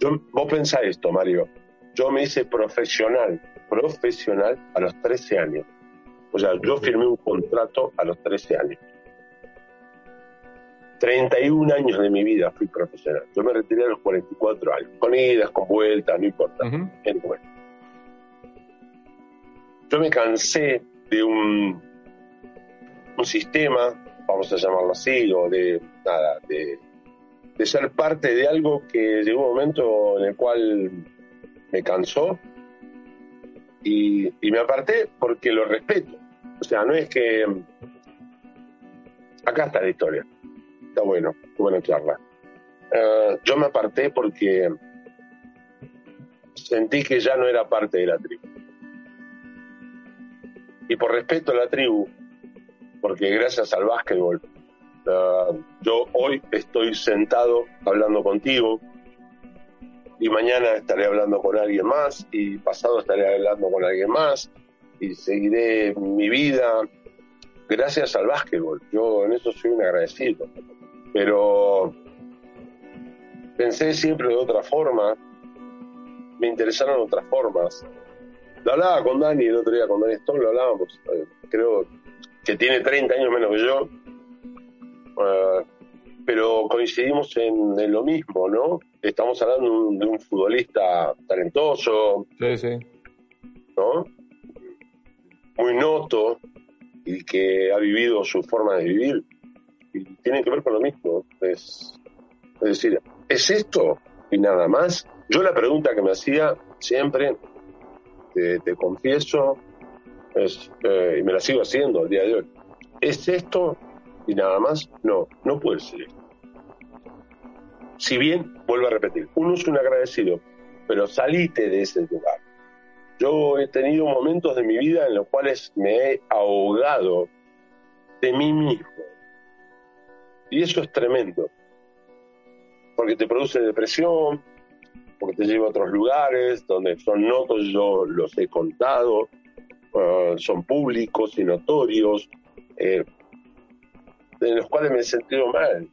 Yo, vos pensás esto, Mario. Yo me hice profesional, profesional a los 13 años. O sea, yo firmé un contrato a los 13 años. 31 años de mi vida fui profesional. Yo me retiré a los 44 años, con idas, con vueltas, no importa. Yo me cansé de un, un sistema, vamos a llamarlo así, o de nada, de, de ser parte de algo que llegó un momento en el cual me cansó y, me aparté porque lo respeto. O sea, no es que... Acá está la historia bueno, buena charla. Eh, yo me aparté porque sentí que ya no era parte de la tribu. Y por respeto a la tribu, porque gracias al básquetbol, uh, yo hoy estoy sentado hablando contigo, y mañana estaré hablando con alguien más, y pasado estaré hablando con alguien más, y seguiré mi vida gracias al básquetbol. Yo en eso soy un agradecido pero pensé siempre de otra forma, me interesaron otras formas. Lo hablaba con Dani el otro día, con Dani Stone, lo hablábamos, eh, creo que tiene 30 años menos que yo, eh, pero coincidimos en, lo mismo, ¿no? Estamos hablando de un, futbolista talentoso, sí, sí. ¿no? Muy noto y que ha vivido su forma de vivir tiene que ver con lo mismo. Es, es decir, ¿es esto y nada más? Yo la pregunta que me hacía siempre, te, confieso, es, eh, y me la sigo haciendo al día de hoy, ¿es esto y nada más? No, no puede ser esto. Si bien, vuelvo a repetir, uno es un agradecido, pero salite de ese lugar. Yo he tenido momentos de mi vida en los cuales me he ahogado de mí mismo, y eso es tremendo, porque te produce depresión, porque te lleva a otros lugares donde son notos, yo los he contado, uh, son públicos y notorios, eh, en los cuales me he sentido mal.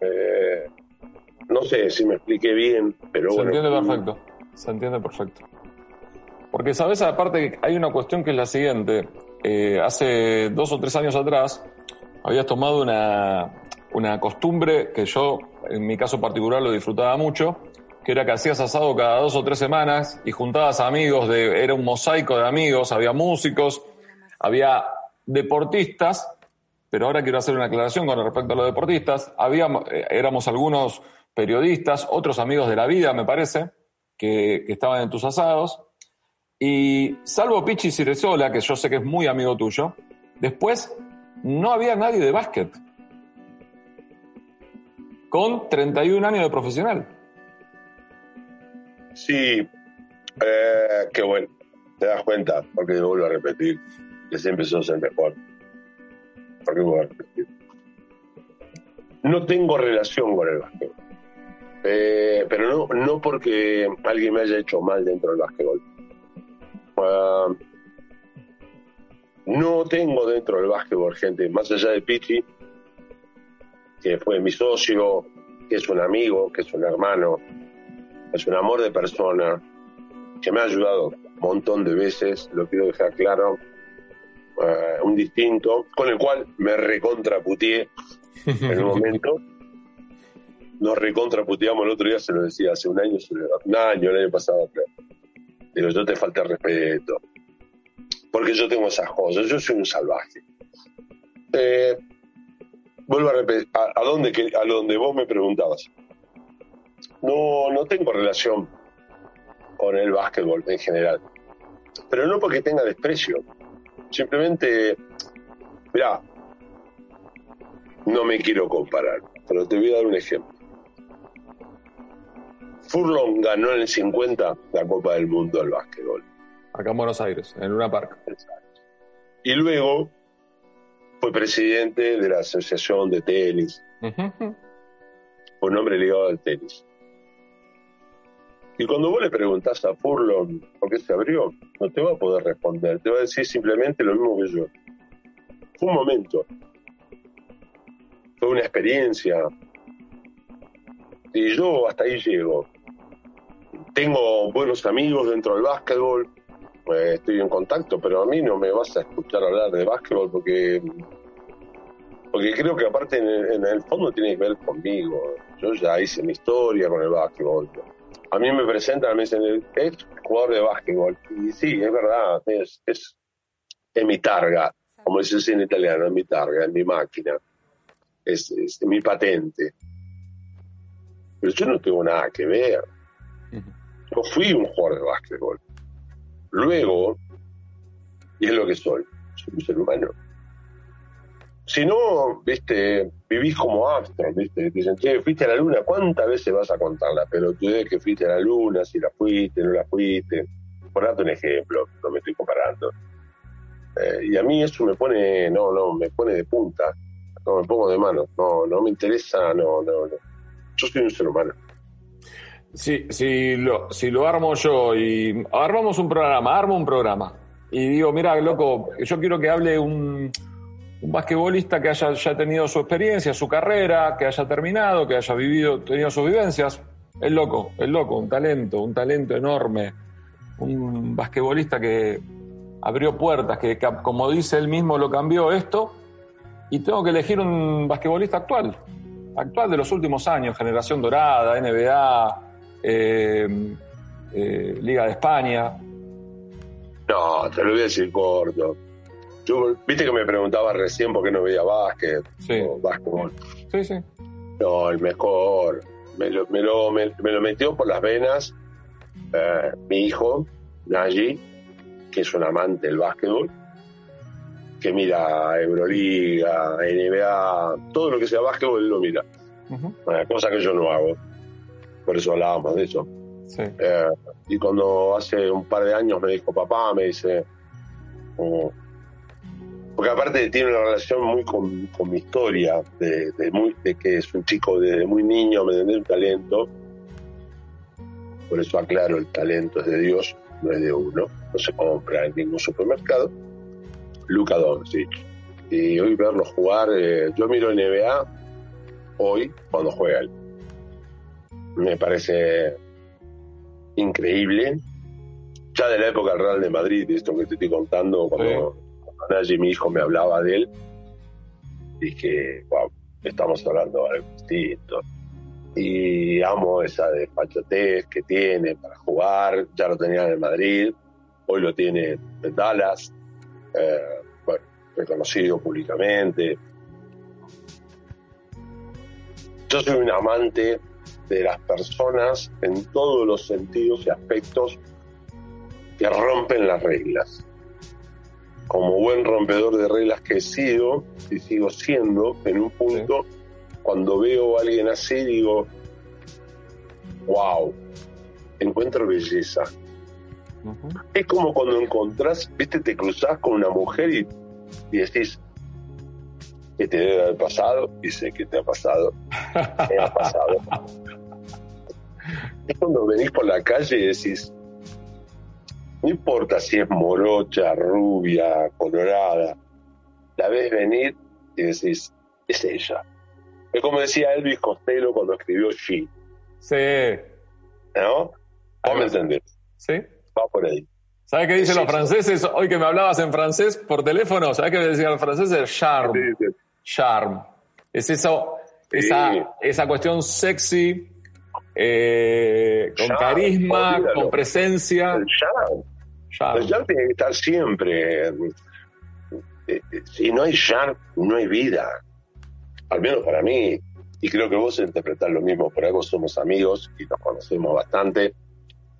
Eh, no sé si me expliqué bien, pero se bueno. Se entiende perfecto, se entiende perfecto. Porque, ¿sabes? Aparte, hay una cuestión que es la siguiente. Eh, hace dos o tres años atrás, habías tomado una, una costumbre que yo, en mi caso particular, lo disfrutaba mucho, que era que hacías asado cada dos o tres semanas y juntabas amigos, de, era un mosaico de amigos, había músicos, había deportistas, pero ahora quiero hacer una aclaración con respecto a los deportistas, había, eh, éramos algunos periodistas, otros amigos de la vida, me parece, que, estaban en tus asados, y salvo Pichi Cirezola, que yo sé que es muy amigo tuyo, después no había nadie de básquet. Con 31 años de profesional. Sí, eh, qué bueno. Te das cuenta, porque vuelvo a repetir, que siempre sos el mejor. No tengo relación con el básquet. Eh, pero no, no porque alguien me haya hecho mal dentro del básquetbol. Ah, no tengo dentro del básquetbol gente, más allá de Pichi, que fue mi socio, que es un amigo, que es un hermano, es un amor de persona, que me ha ayudado un montón de veces, lo quiero dejar claro, ah, un distinto, con el cual me recontraputié en un momento. Nos recontraputeamos el otro día, se lo decía hace un año, un año, el año pasado, Digo, yo te falta respeto. Porque yo tengo esas cosas, yo soy un salvaje. Eh, vuelvo a repetir, a, dónde, a donde vos me preguntabas. No, no tengo relación con el básquetbol en general. Pero no porque tenga desprecio. Simplemente, mira, no me quiero comparar, pero te voy a dar un ejemplo. Furlong ganó en el 50 la Copa del Mundo del básquetbol. Acá en Buenos Aires, en una parca. Y luego fue presidente de la Asociación de Tenis. Fue un hombre ligado al tenis. Y cuando vos le preguntás a Furlong por qué se abrió, no te va a poder responder. Te va a decir simplemente lo mismo que yo. Fue un momento. Fue una experiencia. Y yo hasta ahí llego tengo buenos amigos dentro del básquetbol, pues estoy en contacto, pero a mí no me vas a escuchar hablar de básquetbol porque porque creo que aparte en el, fondo tiene que ver conmigo. Yo ya hice mi historia con el básquetbol. A mí me presentan, me dicen, es jugador de básquetbol. Y sí, es verdad, es, es, mi targa, como dice en italiano, es mi targa, es mi máquina, es, es mi patente. Pero yo no tengo nada que ver. Yo fui un jugador de básquetbol. Luego, y es lo que soy, soy un ser humano. Si no, viste, vivís como Armstrong, viste, te dicen, che, fuiste a la luna, ¿cuántas veces vas a contarla? Pero tú ves que fuiste a la luna, si la fuiste, no la fuiste. Por darte un ejemplo, no me estoy comparando. Eh, y a mí eso me pone, no, no, me pone de punta, no me pongo de mano, no, no me interesa, no, no, no. Yo soy un ser humano. Si, si, lo, si lo armo yo y armamos un programa, armo un programa y digo, mira, loco, yo quiero que hable un, un basquetbolista que haya ya tenido su experiencia, su carrera, que haya terminado, que haya vivido, tenido sus vivencias. Es loco, es loco, un talento, un talento enorme. Un basquetbolista que abrió puertas, que, como dice él mismo lo cambió esto. Y tengo que elegir un basquetbolista actual, actual de los últimos años, generación dorada, NBA, eh, eh, Liga de España. No, te lo voy a decir corto. Viste que me preguntaba recién por qué no veía básquet sí. o básquetbol. Sí, sí. No, el mejor. Me lo, me lo, me, lo metió por las venas eh, mi hijo, Naji, que es un amante del básquetbol, que mira Euroliga, NBA, todo lo que sea básquetbol, él lo mira. Una cosa que yo no hago por eso hablábamos de eso. Eh, y cuando hace un par de años me dijo papá, me dice, oh", porque aparte tiene una relación muy con, mi historia, de, muy, de que es un chico desde muy niño, me dio un talento, por eso aclaro, el talento es de Dios, no es de uno, no se compra en ningún supermercado. Luca Doncic. Y hoy verlo jugar, eh, yo miro NBA hoy cuando juega él me parece increíble. Ya de la época del Real de Madrid, esto que te estoy contando, cuando. Mi hijo me hablaba de él, dije, wow, estamos hablando de algo distinto. y amo esa despachatez que tiene para jugar. Ya lo tenía en Madrid, hoy lo tiene en Dallas, eh, bueno, reconocido públicamente. Yo soy un amante de las personas en todos los sentidos y aspectos que rompen las reglas. Como buen rompedor de reglas que he sido y sigo siendo, en un punto, cuando veo a alguien así, digo, wow, encuentro belleza. Es como cuando encontrás, viste, te cruzás con una mujer y, y decís, que te debe haber pasado, y sé que te ha pasado, me ha pasado. es cuando venís por la calle y decís, no importa si es morocha, rubia, colorada, la ves venir y decís, es ella. Es como decía Elvis Costello cuando escribió She. Sí. ¿No? ¿Vos me entendés? Sí. Va por ahí. ¿Sabes qué dicen los franceses? Hoy que me hablabas en francés por teléfono, ¿sabes qué decían los franceses? Charme. Charme. Es eso, esa, esa cuestión sexy, eh, con carisma, con presencia. El charme. El charme tiene que estar siempre. Si no hay charme, no hay vida. Al menos para mí. Y creo que vos interpretás lo mismo. Por algo somos amigos y nos conocemos bastante.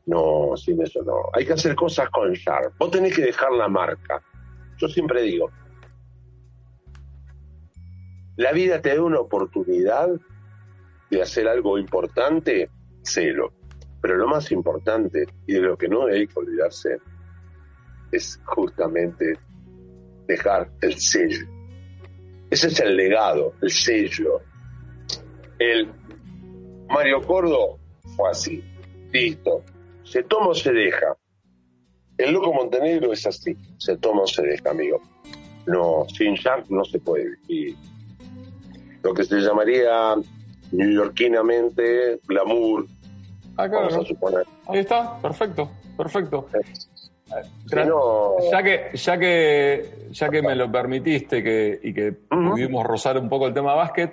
No, sin eso no. Hay que hacer cosas con charme. Vos tenés que dejar la marca. Yo siempre digo, la vida te da una oportunidad de hacer algo importante, celo. Pero lo más importante, y de lo que no hay que olvidarse, es justamente dejar el sello. Ese es el legado, el sello. El Mario Cordo fue así, listo. Se toma o se deja. El Loco Montenegro es así, se toma o se deja, amigo. No, sin Shark no se puede vivir. Lo que se llamaría neoyorquinamente glamour. Ah, claro. Vamos a suponer. Ahí está, perfecto, perfecto. Ya que ya que ya que me lo permitiste que, y que pudimos rozar un poco el tema básquet,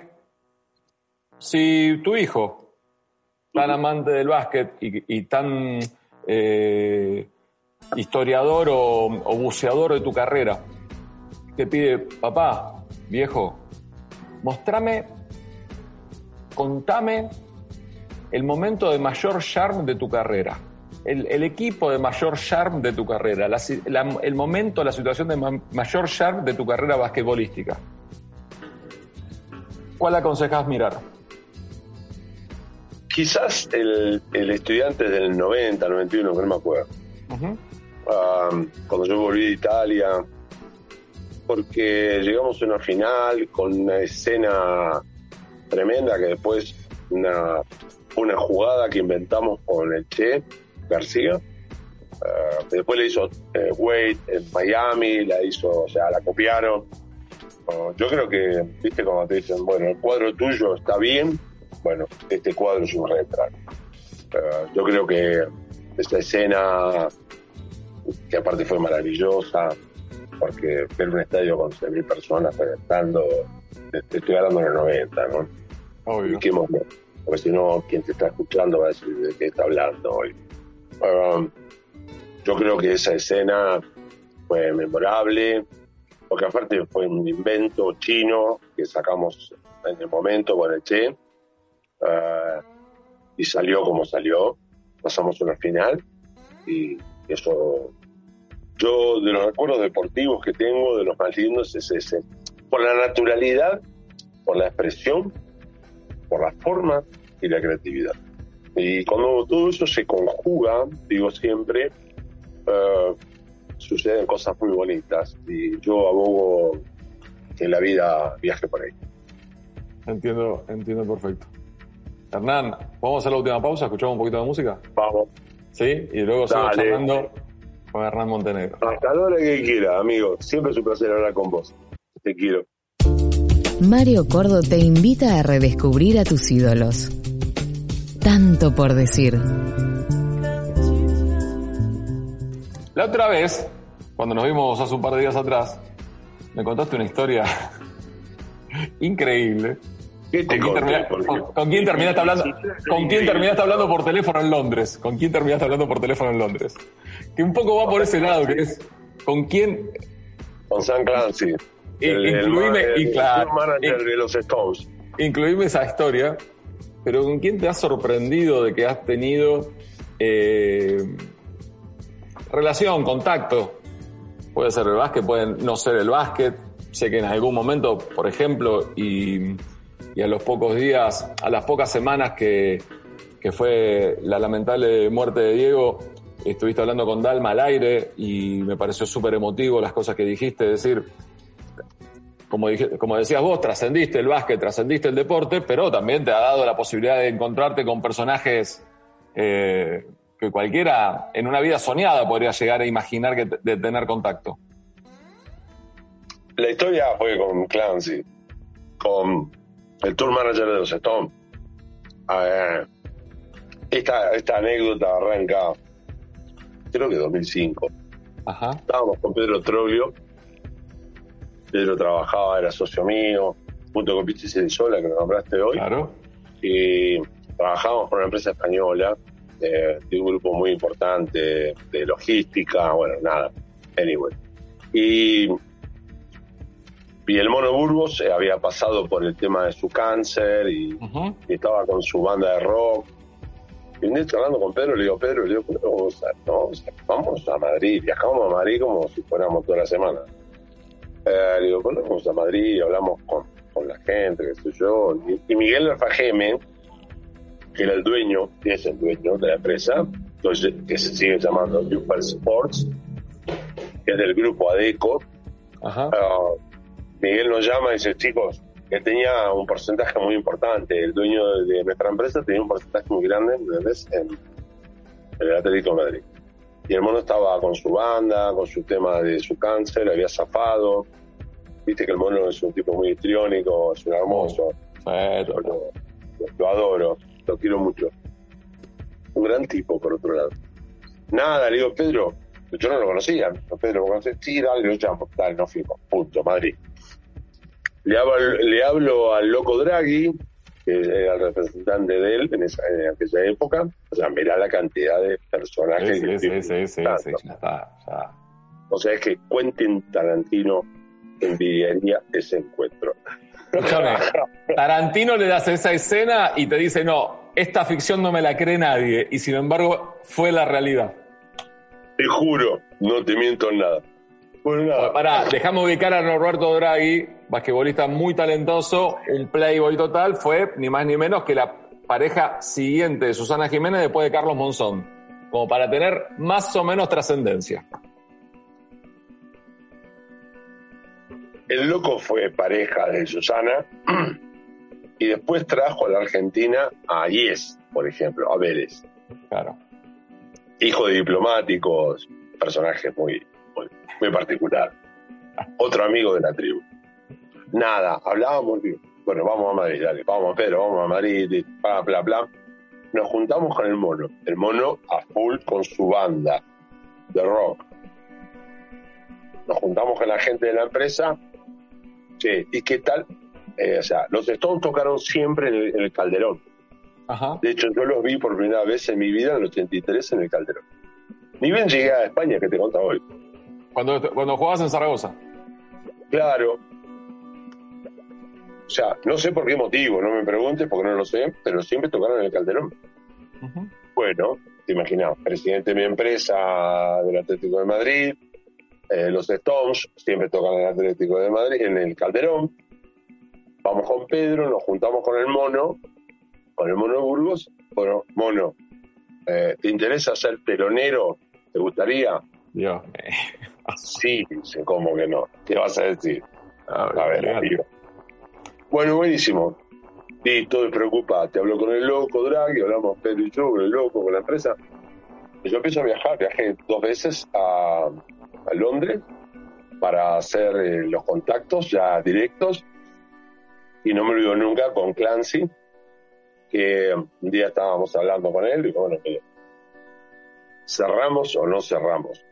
si tu hijo, tan amante del básquet y, tan eh, historiador o, o buceador de tu carrera, te pide, papá, viejo, mostrame contame el momento de mayor charm de tu carrera. El, equipo de mayor charm de tu carrera, el momento, la situación de mayor charm de tu carrera basquetbolística. ¿Cuál aconsejas mirar? Quizás el, estudiante del 90, 91, que no me acuerdo. Cuando yo volví de Italia, porque llegamos a una final con una escena tremenda que después una, una jugada que inventamos con el Che García. Uh, después le hizo eh, Wade en Miami, la hizo, o sea, la copiaron. Uh, yo creo que, viste, como te dicen, bueno, el cuadro tuyo está bien, bueno, este cuadro es un retrato. Uh, yo creo que esta escena, que aparte fue maravillosa, porque ver un estadio con 6.000 personas reventando, estoy hablando de los 90, ¿no? Obvio. qué momento? Porque si no, quien te está escuchando va a decir de qué está hablando hoy. Um, yo creo que esa escena fue memorable, porque aparte fue un invento chino que sacamos en el momento con el Che, uh, y salió como salió. Pasamos una final, y eso yo de los recuerdos deportivos que tengo, de los más lindos, es ese. Por la naturalidad, por la expresión por la forma y la creatividad. Y cuando todo eso se conjuga, digo siempre, uh, suceden cosas muy bonitas y yo abogo que la vida viaje por ahí. Entiendo, entiendo perfecto. Hernán, ¿vamos a hacer la última pausa? ¿Escuchamos un poquito de música? Vamos. ¿Sí? Y luego sigo charlando con Hernán Montenegro. Hasta la hora que quiera, amigo. Siempre es un placer hablar con vos. Te quiero. Mario Cordo te invita a redescubrir a tus ídolos. Tanto por decir. La otra vez, cuando nos vimos hace un par de días atrás, me contaste una historia increíble ¿Con quién, terminaste hablando? ¿Con quién terminaste hablando por teléfono en Londres? ¿Con quién terminaste hablando por teléfono en Londres? Que un poco va por ese lado, que es ¿con quién? Con Sam Clancy. El, incluime, y claro, manager de los Stones. Incluime esa historia, pero ¿con quién te has sorprendido de que has tenido eh, relación, contacto? Puede ser el básquet, puede no ser el básquet. Sé que en algún momento, por ejemplo, y y a los pocos días, a las pocas semanas que, que fue la lamentable muerte de Diego, estuviste hablando con Dalma al aire y me pareció súper emotivo las cosas que dijiste, es decir, como, dije, como decías vos, trascendiste el básquet, trascendiste el deporte, pero también te ha dado la posibilidad de encontrarte con personajes eh, que cualquiera en una vida soñada podría llegar a imaginar que de tener contacto. La historia fue con Clancy, con el tour manager de los Stones. esta, esta anécdota arranca, creo que 2005. Ajá. Estábamos con Pedro Troglio. Pedro trabajaba, era socio mío, junto con Pichi Sola, que me nombraste hoy. Claro. Y trabajábamos con una empresa española de, de, un grupo muy importante de logística, bueno, nada, anyway. Y y el Mono Burgos eh, había pasado por el tema de su cáncer y, estaba con su banda de rock. Y un día hablando con Pedro, le digo, Pedro, le digo, vamos a, no, vamos a Madrid, viajamos a Madrid como si fuéramos toda la semana. Eh, le digo, bueno, vamos a Madrid, hablamos con, con la gente, qué sé yo. Y, Miguel Alfajeme, que era el dueño, que es el dueño de la empresa, entonces, que se sigue llamando Super Sports, que es del grupo ADECO, Ajá. Ah, Miguel nos llama y dice, chicos, que tenía un porcentaje muy importante, el dueño de, nuestra empresa tenía un porcentaje muy grande En, el Atlético de Madrid. Y el mono estaba con su banda, con su tema de su cáncer, había zafado. Viste que el mono es un tipo muy histriónico, es un hermoso. Lo, adoro, lo quiero mucho. Un gran tipo, por otro lado. Nada, le digo, Pedro, yo no lo conocía. Pedro, ¿lo conoces? Sí, dale, lo llamo. Dale, no fuimos. Punto, Madrid. Le hablo, le hablo al loco Draghi, que era el representante de él en, esa, aquella época. O sea, mirá la cantidad de personajes. Sí, sí, sí, sí, ya está, O sea, es que Quentin Tarantino envidiaría ese encuentro. Tarantino le das esa escena y te dice, no, esta ficción no me la cree nadie. Y sin embargo, fue la realidad. Te juro, no te miento en nada. Bueno, Pará, dejamos ubicar a Norberto Draghi, basquetbolista muy talentoso, un playboy total, fue ni más ni menos que la pareja siguiente de Susana Jiménez después de Carlos Monzón, como para tener más o menos trascendencia. El loco fue pareja de Susana y después trajo a la Argentina a Yes, por ejemplo, a Vélez. Claro. Hijo de diplomáticos, personajes muy muy particular. Otro amigo de la tribu. Nada, hablábamos, bueno, vamos a Madrid, dale, vamos Pedro, vamos a Madrid, bla, bla, bla. Nos juntamos con el mono, el mono a full con su banda de rock. Nos juntamos con la gente de la empresa. Sí, ¿y qué tal? Eh, o sea, los Stones tocaron siempre en el, Calderón. De hecho, yo los vi por primera vez en mi vida en el 83 en el Calderón. Ni bien llegué a España, que te contaba hoy. Cuando, cuando jugabas en Zaragoza. Claro. O sea, no sé por qué motivo, no me preguntes porque no lo sé, pero siempre tocaron en el Calderón. Bueno, te imaginas, presidente de mi empresa del Atlético de Madrid, eh, los Stones siempre tocan en el Atlético de Madrid, en el Calderón. Vamos con Pedro, nos juntamos con el mono, con el mono Burgos. Bueno, mono, eh, ¿te interesa ser telonero? ¿Te gustaría? Yo. Sí, dice, ¿cómo que no? ¿Qué vas a decir? A ver, Bueno, buenísimo. Listo, te hablo con el loco, Draghi, hablamos Pedro y yo, con el loco, con la empresa. Yo empiezo a viajar, viajé dos veces a, Londres para hacer eh, los contactos ya directos. Y no me olvido nunca con Clancy, que un día estábamos hablando con él y bueno, cerramos o no cerramos.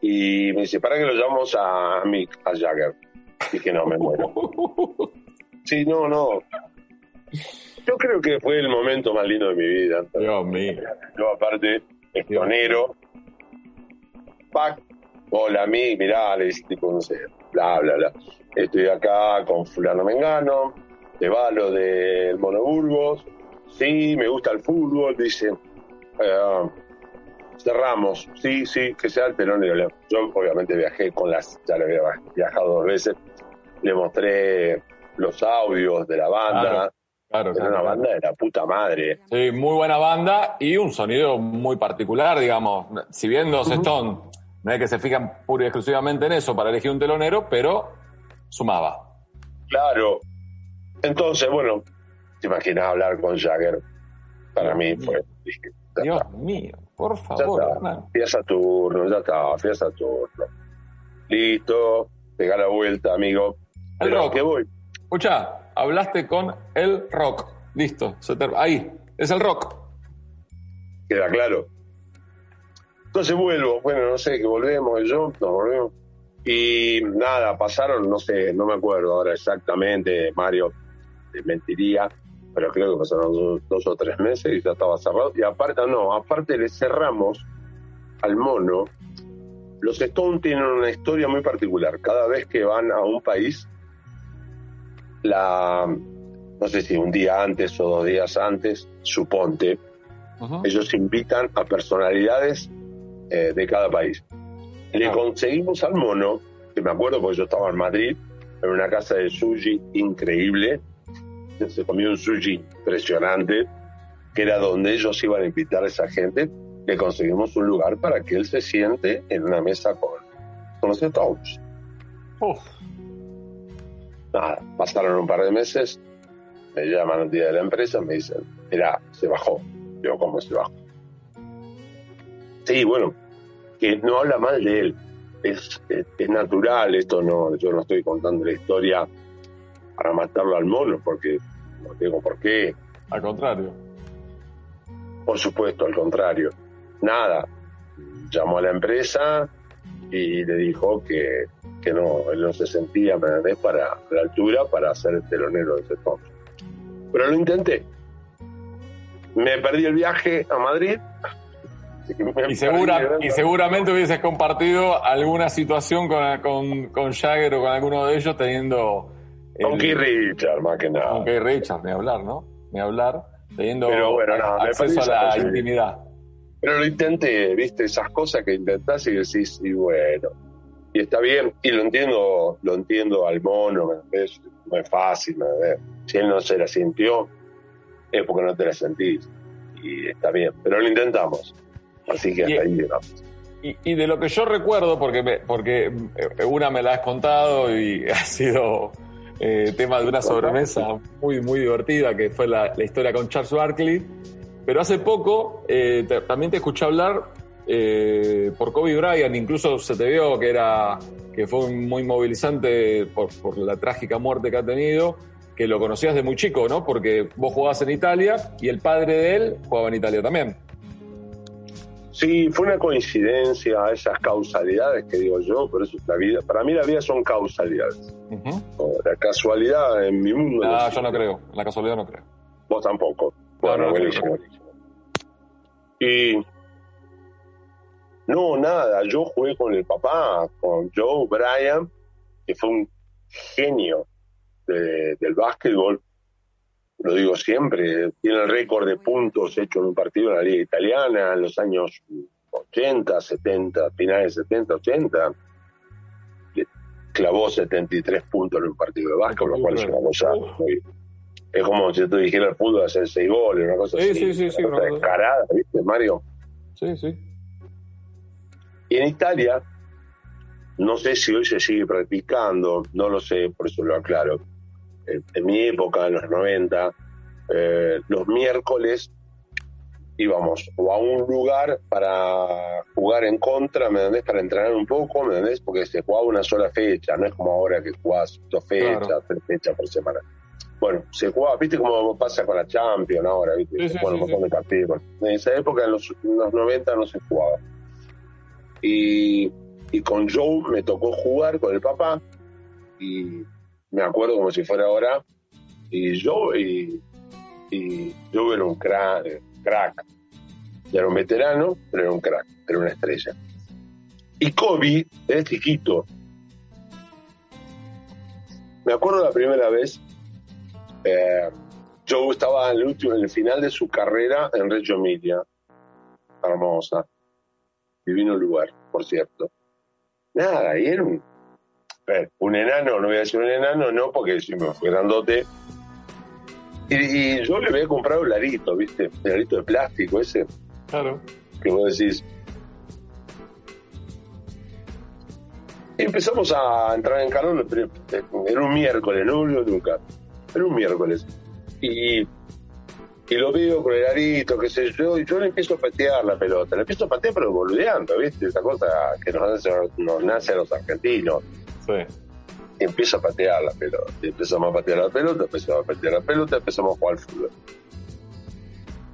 Y me dice, ¿para que lo llamamos a Mick, a Jagger? Dije, no, me muero. Sí, no, no. Yo creo que fue el momento más lindo de mi vida. Dios mío. Yo aparte, estonero, pac, hola mí, mirá, le dice tipo, no sé, bla, bla, bla. Estoy acá con fulano Mengano, de Valo del Monoburgos, sí, me gusta el fútbol, dice, eh, cerramos, sí, sí, que sea el telonero. Yo obviamente viajé con las, ya le había viajado dos veces, le mostré los audios de la banda. Claro, Era una banda de la puta madre. Sí, muy buena banda y un sonido muy particular, digamos. Si bien los Stones no es que se fijan pura y exclusivamente en eso para elegir un telonero, pero sumaba. Claro. Entonces, bueno, te imaginas hablar con Jagger. Para mí fue. Dios mío, por ya favor. está. hermano. Fui a Saturno, ya está, fui a Saturno. Listo, pega la vuelta, amigo. El Pero rock. que voy. Escucha, hablaste con el rock. Listo, se ahí, es el rock. Queda claro. Entonces vuelvo, bueno, no sé, que volvemos, yo, nos volvemos. Y nada, pasaron, no sé, no me acuerdo ahora exactamente, Mario, te mentiría, pero creo que pasaron dos, dos o tres meses y ya estaba cerrado. Y aparte, no, aparte le cerramos al mono. Los Stones tienen una historia muy particular. Cada vez que van a un país, la, no sé si un día antes o dos días antes, suponte, Ujú. ellos invitan a personalidades eh, de cada país. Le conseguimos al mono, que me acuerdo porque yo estaba en Madrid, en una casa de sushi increíble, se comió un sushi impresionante, que era donde ellos iban a invitar a esa gente, le conseguimos un lugar para que él se siente en una mesa con, con los Stones. Uf, Nada, pasaron un par de meses, me llaman un día de la empresa, me dicen, mira, se bajó. Yo, ¿cómo se bajó? Sí, bueno, que no habla mal de él. Es, es, es natural, esto no, yo no estoy contando la historia para matarlo al mono, porque no tengo por qué. al contrario. Por supuesto, al contrario. Nada. Llamó a la empresa y le dijo que, que no, él no se sentía, ¿me entendés? Para a la altura para ser el telonero de ese top. Pero lo intenté. Me perdí el viaje a Madrid. Y, segura, y seguramente hubieses compartido alguna situación con, con, con Jagger o con alguno de ellos teniendo... Con Keith Richard, más que nada. Con Keith Richards, ni hablar, ¿no? Ni hablar, teniendo Pero bueno, no, acceso a la intimidad. Pero lo intenté, viste, esas cosas que intentás y decís, y bueno, y está bien, y lo entiendo, lo entiendo al mono, no es fácil. Si él no se la sintió, es porque no te la sentís, y está bien, pero lo intentamos, así que hasta Y- ahí llegamos. Y, y de lo que yo recuerdo, porque, me- porque eh, una me la has contado y ha sido eh, tema de una sobremesa muy, muy divertida, que fue la, historia con Charles Barkley. Pero hace poco eh, también te escuché hablar eh, por Kobe Bryant, incluso se te vio que era que fue muy movilizante por, por la trágica muerte que ha tenido, que lo conocías de muy chico, ¿no? Porque vos jugabas en Italia y el padre de él jugaba en Italia también. Sí, fue una coincidencia, esas causalidades que digo yo, por eso es la vida, para mí la vida son causalidades. La casualidad en mi mundo... No yo no creo, en la casualidad no creo. Vos tampoco. No, Bueno, no, buenísimo, no. buenísimo. Y no, nada, yo jugué con el papá, con Joe Bryan, que fue un genio de- del básquetbol. Lo digo siempre, tiene el récord de puntos hecho en un partido en la liga italiana en los años 80, 70, finales 70, 80. Le Clavó 73 puntos en un partido de básquetbol, lo cual es una cosa muy, es como si tú dijeras el fútbol hacer seis goles, una cosa Sí, así. sí, sí, sí, una cosa- descarada, ¿viste, Mario? Sí, sí. Y en Italia, no sé si hoy se sigue practicando, no lo sé, por eso lo aclaro. En, en mi época, en los 90, eh, los miércoles íbamos o a un lugar para jugar en contra, ¿me entendés? Para entrenar un poco, ¿me entendés? Porque se jugaba una sola fecha, no es como ahora que jugás dos fechas, Claro. tres fechas por semana. Bueno, se jugaba, viste cómo pasa con la Champions ahora, viste, Sí, se sí, juegan un sí, montón de partidos. En esa época, en los, en los 90, no se jugaba. Y, y con Joe me tocó jugar con el papá y me acuerdo como si fuera ahora y Joe y Joe era un crack. Era un veterano, pero era un crack, era una estrella. Y Kobe era chiquito. Me acuerdo la primera vez, eh, Joe estaba en el, último, en el final de su carrera en Reggio Emilia. Hermosa. Divino lugar, por cierto. Nada, y era un, eh, un enano, no voy a decir un enano, no, porque si me fue grandote. Y, y yo le había comprado el arito, ¿viste? El arito de plástico ese. Claro. Que vos decís. Y empezamos a entrar en calor, pero era un miércoles, no olvido nunca. Era un miércoles. Y, y lo veo con el arito, qué sé yo, y yo le empiezo a patear la pelota. Le empiezo a patear, pero boludeando, ¿viste? Esa cosa que nos nos nace a los argentinos. Sí. Y empiezo a patear la pelota. Y empezamos a patear la pelota, empezamos a patear la pelota, empezamos a jugar al fútbol.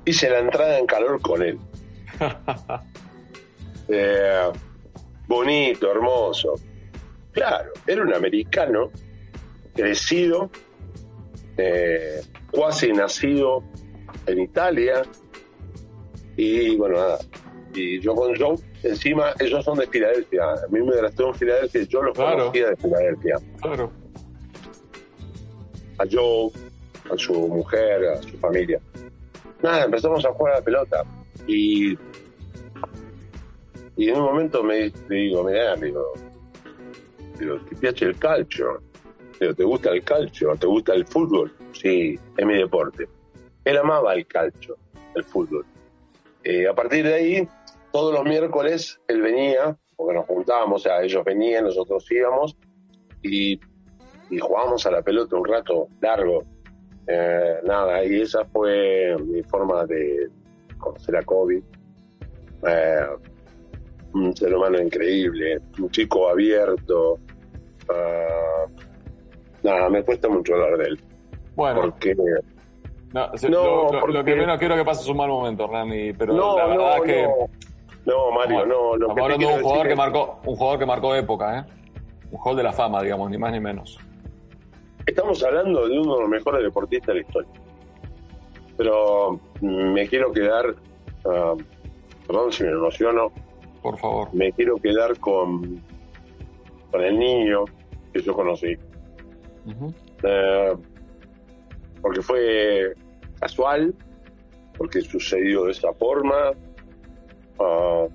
Hice la entrada en calor con él. Eh, bonito, hermoso. Claro, era un americano crecido, eh, cuasi nacido en Italia. Y bueno, nada. Y yo con Joe, encima, ellos son de Filadelfia. A mí me gradué en Filadelfia y yo los Claro. conocía de Filadelfia. Claro. A Joe, a su mujer, a su familia. Nada, empezamos a jugar a la pelota. Y, y en un momento me, le digo, mira, digo, digo, ¿te piace el calcio? Digo, ¿te gusta el calcio? ¿Te gusta el fútbol? Sí, es mi deporte. Él amaba el calcio, el fútbol. Eh, a partir de ahí, todos los miércoles él venía, porque nos juntábamos, o sea, ellos venían, nosotros íbamos, y, y jugábamos a la pelota un rato largo. Eh, nada, y esa fue mi forma de conocer a Kobe. Eh, un ser humano increíble, un chico abierto. Ah, nada, me cuesta mucho hablar de él. Bueno, Porque no, lo, lo- porque- lo que menos quiero que pases un mal momento, Hernani, pero no, la verdad no, que. No. Mario, no. Lo que hablando de un jugador que marcó, un jugador que marcó época, ¿eh? Un hall de la fama, digamos, ni más ni menos. Estamos hablando de uno de los mejores deportistas de la historia. Pero mm, me quiero quedar, ah, perdón si me emociono, Por favor. me quiero quedar con, con el niño que yo conocí. Eh, porque fue casual, porque sucedió de esa forma. Ah,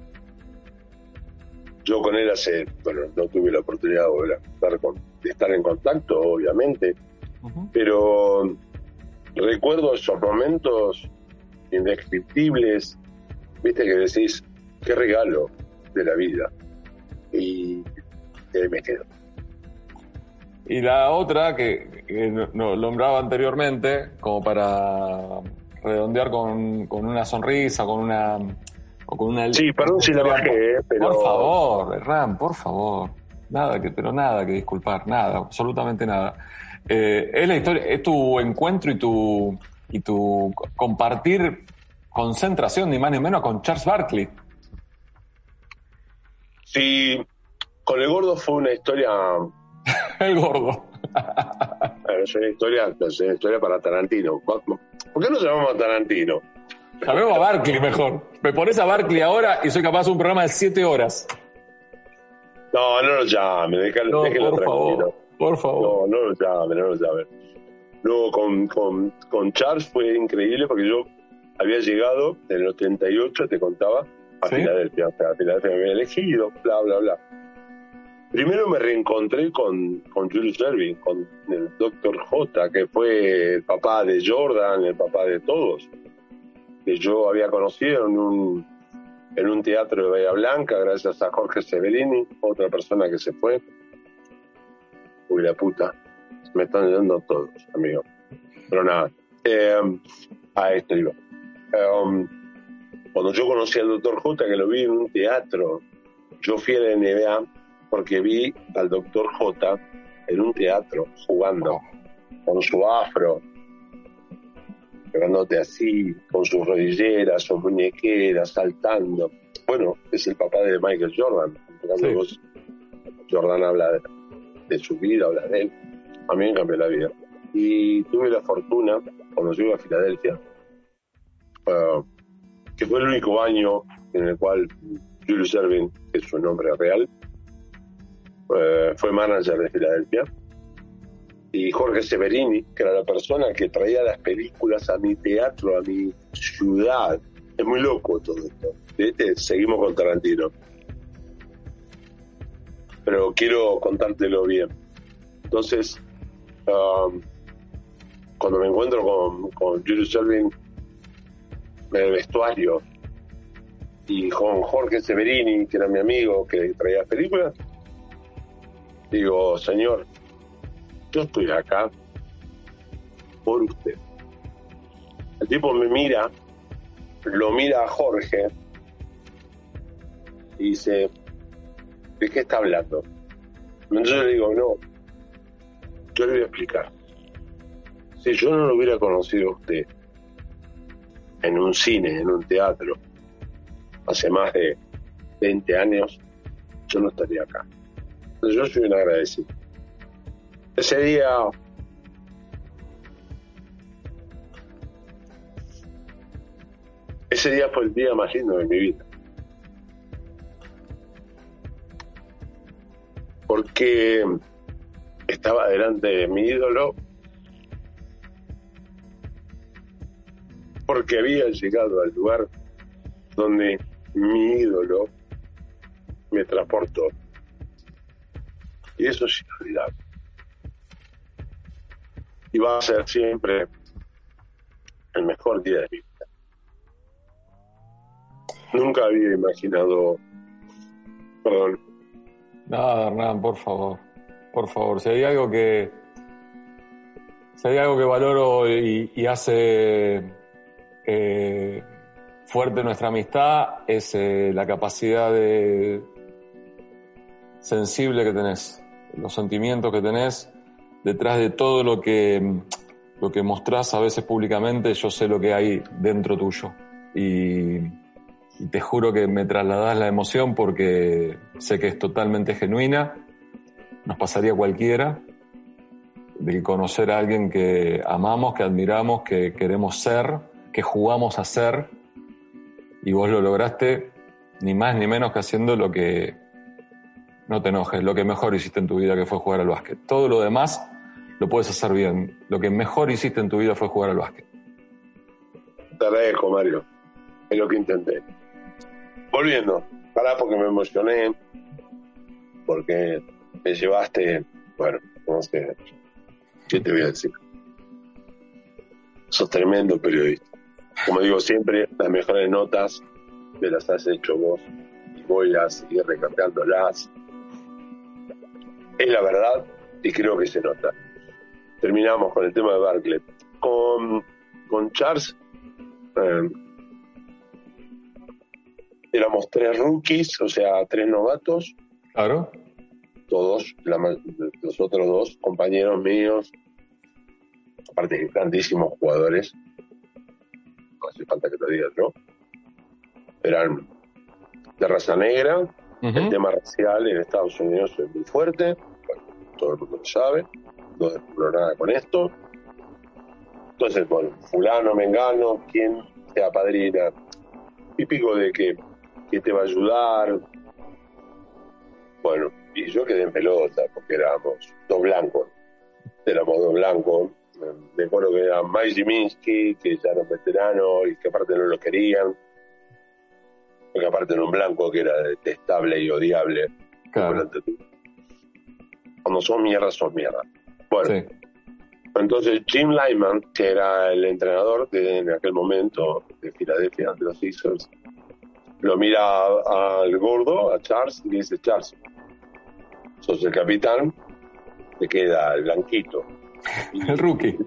yo con él hace, bueno, no tuve la oportunidad de, volver a estar, con- de estar en contacto, obviamente, pero recuerdo esos momentos indescriptibles, viste que decís, qué regalo de la vida. Y ahí me quedo. Y la otra que, que no- no- nombraba anteriormente, como para redondear con, con una sonrisa, con una. O con una Sí, perdón si la bajé, pero... Por favor, Ram, por favor. Nada que, pero nada que disculpar, nada, absolutamente nada. Eh, es la historia, es tu encuentro y tu y tu compartir concentración, ni más ni menos, con Charles Barkley. Sí, con el gordo fue una historia, El gordo. es una historia, es una historia para Tarantino. ¿Por qué no llamamos a Tarantino? Llamemos a Barkley mejor. Me pones a Barkley ahora y soy capaz de un programa de siete horas. No, no lo llame, déjalo, No, déjelo por tranquilo. favor, por favor. No, no lo llame, no lo llame. Luego con, con, con Charles fue increíble porque yo había llegado en el 88, te contaba, a ¿Sí? Filadelfia. O sea, a Filadelfia me había elegido, bla, bla, bla. Primero me reencontré con, con Julius Erving, con el Dr. J, que fue el papá de Jordan, el papá de todos, que yo había conocido en un, en un teatro de Bahía Blanca, gracias a Jorge Severini, otra persona que se fue. Uy, la puta. Me están yendo todos, amigo. Pero nada. Eh, a esto iba. Eh, cuando yo conocí al doctor J, que lo vi en un teatro, yo fui a la NBA porque vi al doctor J en un teatro jugando con su afro, pegándote así, con sus rodilleras, sus muñequeras, saltando. Bueno, es el papá de Michael Jordan. Sí. vos- Jordan habla de, de su vida, habla de él. A mí me cambió la vida. Y tuve la fortuna, cuando llego a Filadelfia, ah, que fue el único año en el cual Julius Erving, que es su nombre real, eh, fue manager de Filadelfia. Y Jorge Severini, que era la persona que traía las películas a mi teatro, a mi ciudad. Es muy loco todo esto. ¿Viste? Seguimos con Tarantino. Pero quiero contártelo bien. Entonces, um, cuando me encuentro con, con Julius Erving en el vestuario y con Jorge Severini, que era mi amigo que traía películas, digo, señor, yo estoy acá por usted. El tipo me mira, lo mira a Jorge y dice, ¿de qué está hablando? Entonces yo le digo, no, yo le voy a explicar. Si yo no lo hubiera conocido a usted en un cine, en un teatro, hace más de 20 años, yo no estaría acá. Entonces yo soy un agradecido. Ese día ese día fue el día más lindo de mi vida. Porque estaba delante de mi ídolo porque había llegado al lugar donde mi ídolo me transportó. Y eso es inolvidable. Y va a ser siempre el mejor día de mi vida. Nunca había imaginado. Perdón. Nada, Hernán, por favor. Por favor. Si hay algo que. Si hay algo que valoro y, hace eh, fuerte nuestra amistad es eh, la capacidad de sensible que tenés, los sentimientos que tenés detrás de todo lo que lo que mostrás a veces públicamente, yo sé lo que hay dentro tuyo y, te juro que me trasladás la emoción porque sé que es totalmente genuina, nos pasaría cualquiera de conocer a alguien que amamos, que admiramos, que queremos ser que jugamos a ser y vos lo lograste ni más ni menos que haciendo lo que, no te enojes, lo que mejor hiciste en tu vida que fue jugar al básquet. Todo lo demás lo puedes hacer bien. Lo que mejor hiciste en tu vida fue jugar al básquet. Te agradezco, Mario. Es lo que intenté. Volviendo, pará porque me emocioné, porque me llevaste, bueno, no sé, ¿qué te voy a decir? Sos tremendo periodista como digo siempre, las mejores notas me las has hecho vos y voy a seguir recargándolas. Es la verdad y creo que se nota. Terminamos con el tema de Barclay. Con, con Charles eh, éramos tres rookies, o sea, tres novatos. Claro. Todos, los otros dos compañeros míos, aparte de grandísimos jugadores, no hace falta que lo digas, ¿no? Eran de raza negra, el tema racial en Estados Unidos es muy fuerte, todo el mundo lo sabe, no descubro nada con esto. Entonces, bueno, fulano, mengano, quien sea padrina, típico de que, que te va a ayudar. Bueno, y yo quedé en pelota porque éramos dos blancos, éramos dos blancos, me acuerdo que era Mike Ziminski, que ya era un veterano y que aparte no lo querían, porque aparte era un blanco que era detestable y odiable. Claro. Cuando son mierda, son mierda. Bueno, entonces Jim Lyman, que era el entrenador de, en aquel momento de Filadelfia de los Sixers, lo mira al gordo, a Charles, y dice, Charles, sos el capitán, te queda el blanquito, El rookie.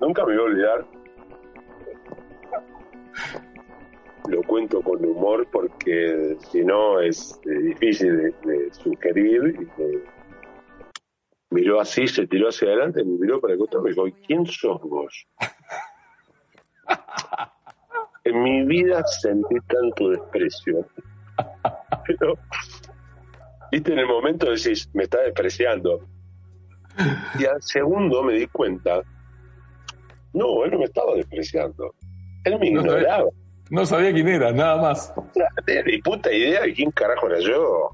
Nunca me, voy, a olvidar. Lo cuento con humor porque si no es eh, difícil de, sugerir. Miró así, se tiró hacia adelante, me miró para el costado y me dijo, ¿quién sos vos? en mi vida sentí tanto desprecio. Pero, viste, en el momento decís, me está despreciando y al segundo me di cuenta, no, él no me estaba despreciando. Él me ignoraba. No sabía quién era, nada más. No tenía ni puta idea de quién carajo era yo.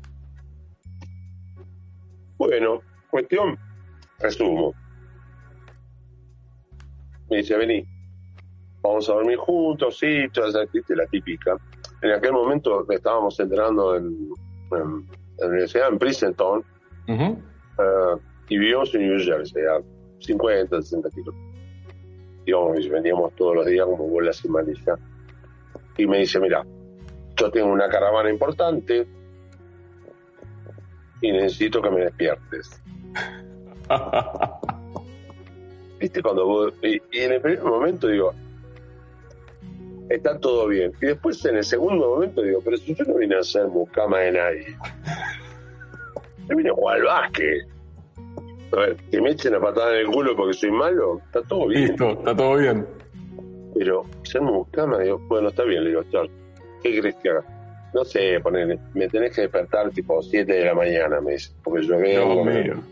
Bueno, cuestión, resumo. Me dice, vení, vamos a dormir juntos, sí, la típica. En aquel momento estábamos entrenando en, la universidad, en Princeton, eh, y vivíamos en New Jersey, a 50, 60 kilómetros. Íbamos y veníamos todos los días como bolas y manija y me dice, mira, yo tengo una caravana importante y necesito que me despiertes. ¿Viste? Cuando vos, y, en el primer momento digo, está todo bien. Y después en el segundo momento digo, pero si yo no vine a hacer mucama de nadie, yo vine a jugar básquet. A ver, que me echen a patada en el culo porque soy malo, está todo bien. Listo, está todo bien. Pero ser mucama, digo, bueno, está bien, le digo, ¿qué crees que haga? No sé, poner, me tenés que despertar tipo 7 de la mañana, me dice, porque yo veo.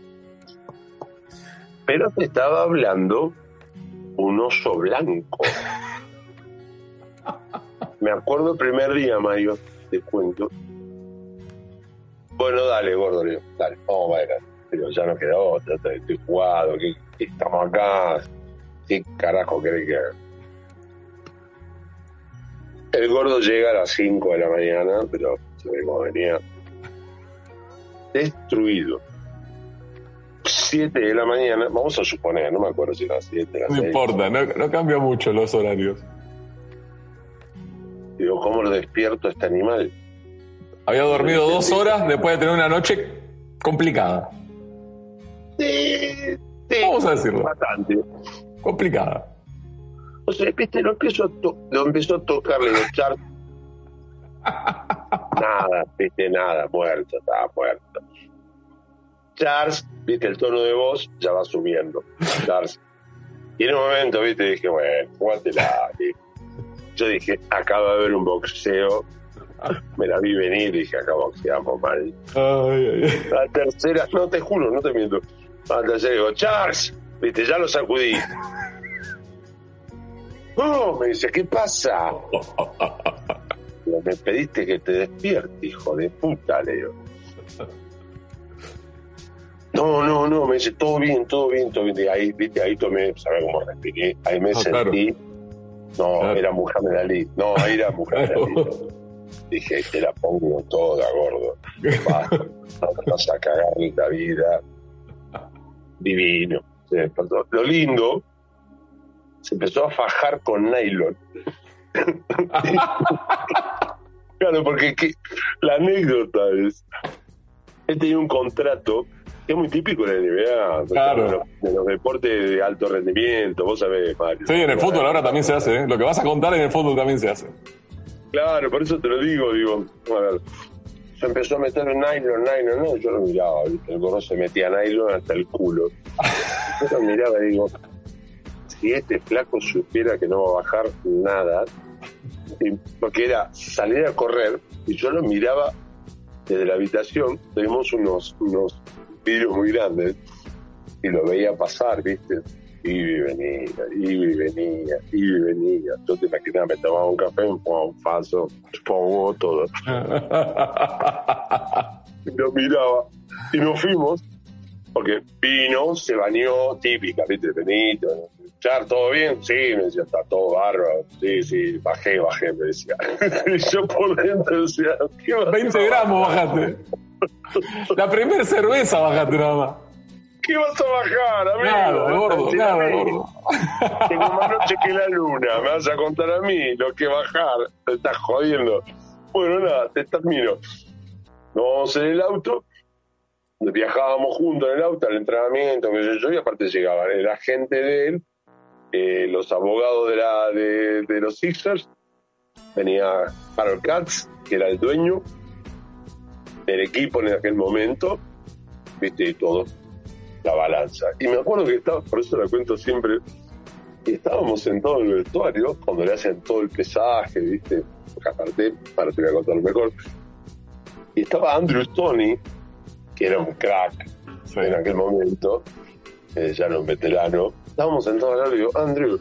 Pero te estaba hablando un oso blanco. me acuerdo el primer día, Mario, te cuento. Bueno, dale, gordo, dale, vamos a bailar. Pero ya no queda otra, estoy jugado, que estamos acá, ¿qué carajo querés que haga? El gordo llega a las 5 de la mañana, pero se venía. Destruido. 7 de la mañana, vamos a suponer, no me acuerdo si era 7 las No importa, no, cambia mucho los horarios. Digo, ¿cómo lo despierto este animal? Había dormido dos horas después de tener una noche complicada. Sí, sí. Vamos a decirlo. Bastante. Complicada. O sea, viste, lo empezó a, lo empezó a tocarle los charts. nada, viste, nada, muerto, estaba muerto. Charles, viste, el tono de voz ya va subiendo. Charles. Y en un momento, viste, dije, bueno, jugátela. Yo dije, acaba de haber un boxeo. Me la vi venir, dije, acá boxeamos mal. Ay, ay, La tercera, no te juro, no te miento. La tercera digo, Charles, viste, ya lo sacudí. No, me dice, ¿qué pasa? me pediste que te despierte, hijo de puta, Leo. No, no, no, me dice, todo bien, todo bien, todo bien. ahí, viste, ahí tomé, ¿sabes cómo respiré? Ahí me ah, sentí. No, era Muhammad Ali. No, era Muhammad Ali. Dije, te la pongo toda, gordo. Vas, a cagar la vida. Divino. Lo lindo se empezó a fajar con nylon. claro, porque la anécdota es, él tenía un contrato es muy típico en la NBA, claro. de, los, deportes de alto rendimiento, vos sabés, Mario. Sí, en el fútbol ahora también se hace, ¿eh? lo que vas a contar en el fútbol también se hace. Claro, por eso te lo digo, digo, a ver, se empezó a meter nylon, nylon, no, yo lo miraba, el gorro se metía nylon hasta el culo. Yo lo miraba y digo, si este flaco supiera que no va a bajar nada, porque era salir a correr, y yo lo miraba desde la habitación, tenemos unos, unos vidrios muy grandes, y lo veía pasar, ¿viste? Y venía, y venía, y venía. Yo te imaginaba, me tomaba un café, me pongo un pongo todo. y lo miraba. Y nos fuimos, porque vino, se bañó, típica, ¿viste? Benito, ¿todo bien? Sí, me decía, está todo bárbaro. Sí, sí, bajé, bajé, me decía. y yo por dentro decía, ¿qué 20 gramos bajaste. La primera cerveza bajaste nada más. ¿Qué vas a bajar, amigo? Nada, gordo, nada, gordo. Tengo más noche que la luna, me vas a contar a mí lo que bajar. Te estás jodiendo. Bueno, nada, te termino. Nos vamos en el auto, viajábamos juntos en el auto al entrenamiento, que yo, yo, y aparte llegaba la gente de él eh, los abogados de, la, de, los Sixers, venía Harold Katz, que era el dueño del equipo en aquel momento, viste, y todo, la balanza. Y me acuerdo que estaba, por eso la cuento siempre, y estábamos sentados en el vestuario, cuando le hacen todo el pesaje, viste, porque aparte, para te voy a contar mejor, y estaba Andrew Stoney, que era un crack en aquel momento, eh, ya no un veterano, estábamos sentados al lado y digo, Andrew,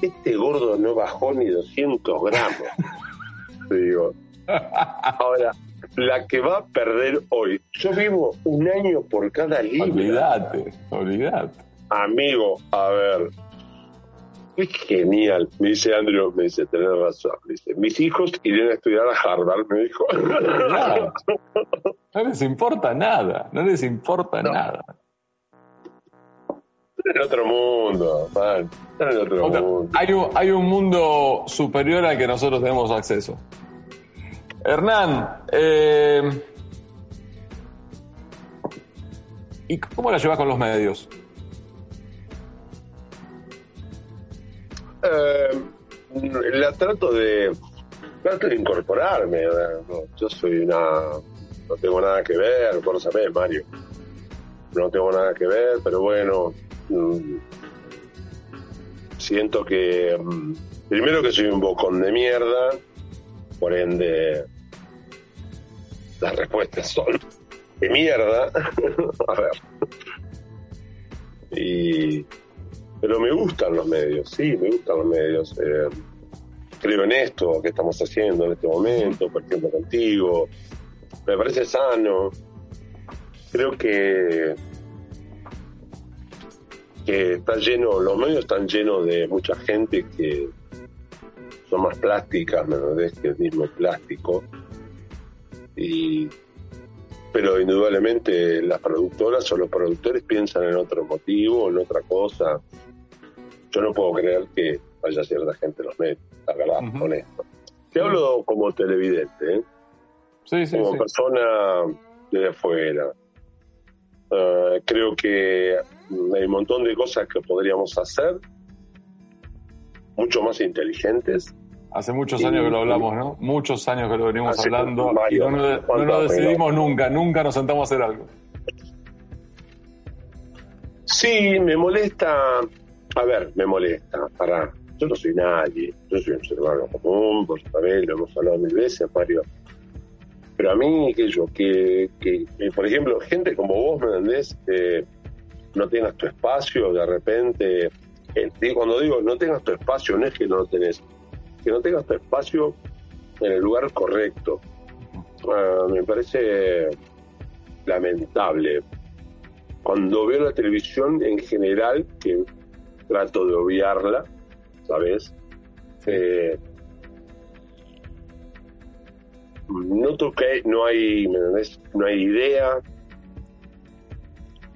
este gordo no bajó ni 200 gramos. Digo. Ahora, la que va a perder hoy, yo vivo un año por cada libro. Olvídate, olvídate. Amigo, a ver, es genial, me dice Andrew, me dice, tenés razón, me dice, mis hijos irían a estudiar a Harvard, me dijo. No les importa nada, no les importa nada. Están en otro mundo, man. Están en otro Otra- mundo. hay, un, hay un mundo superior al que nosotros tenemos acceso. Hernán, eh, ¿y cómo la llevas con los medios? Eh, la trato de trato de incorporarme yo soy una no tengo nada que ver vos lo sabés Mario no tengo nada que ver pero bueno mm, siento que mm, primero que soy un bocón de mierda por ende las respuestas son de mierda a ver y pero me gustan los medios, sí, me gustan los medios. eh, creo en esto que estamos haciendo en este momento, por ejemplo, contigo. Me parece sano. Creo que, que está lleno, los medios están llenos de mucha gente que son más plásticas, ¿me entendés? Que el mismo plástico. Y, pero indudablemente las productoras o los productores piensan en otro motivo, en otra cosa yo no puedo creer que vaya cierta gente en los medios, la verdad, Ujú. honesto. Te hablo como televidente, ¿eh? Sí, sí, como sí. persona desde afuera. Ah, creo que hay un montón de cosas que podríamos hacer, mucho más inteligentes. Hace muchos años que lo hablamos, ¿no? Muchos años que lo venimos hablando y no, nos- no ¿Cuánto nos decidimos nunca, nunca nos sentamos a hacer algo. Sí, me molesta. A ver, me molesta. Para. Yo no soy nadie. Yo soy un ser humano común, por saber, lo hemos hablado mil veces, Mario. Pero a mí, que yo, que, que, que, por ejemplo, gente como vos, ¿me entendés? Que no tengas tu espacio, de repente. eh, cuando digo no tengas tu espacio, no es que no lo tenés, que no tengas tu espacio en el lugar correcto. Ah, me parece lamentable cuando veo la televisión en general, que trato de obviarla, ¿sabes? Eh, noto que no hay, no hay idea,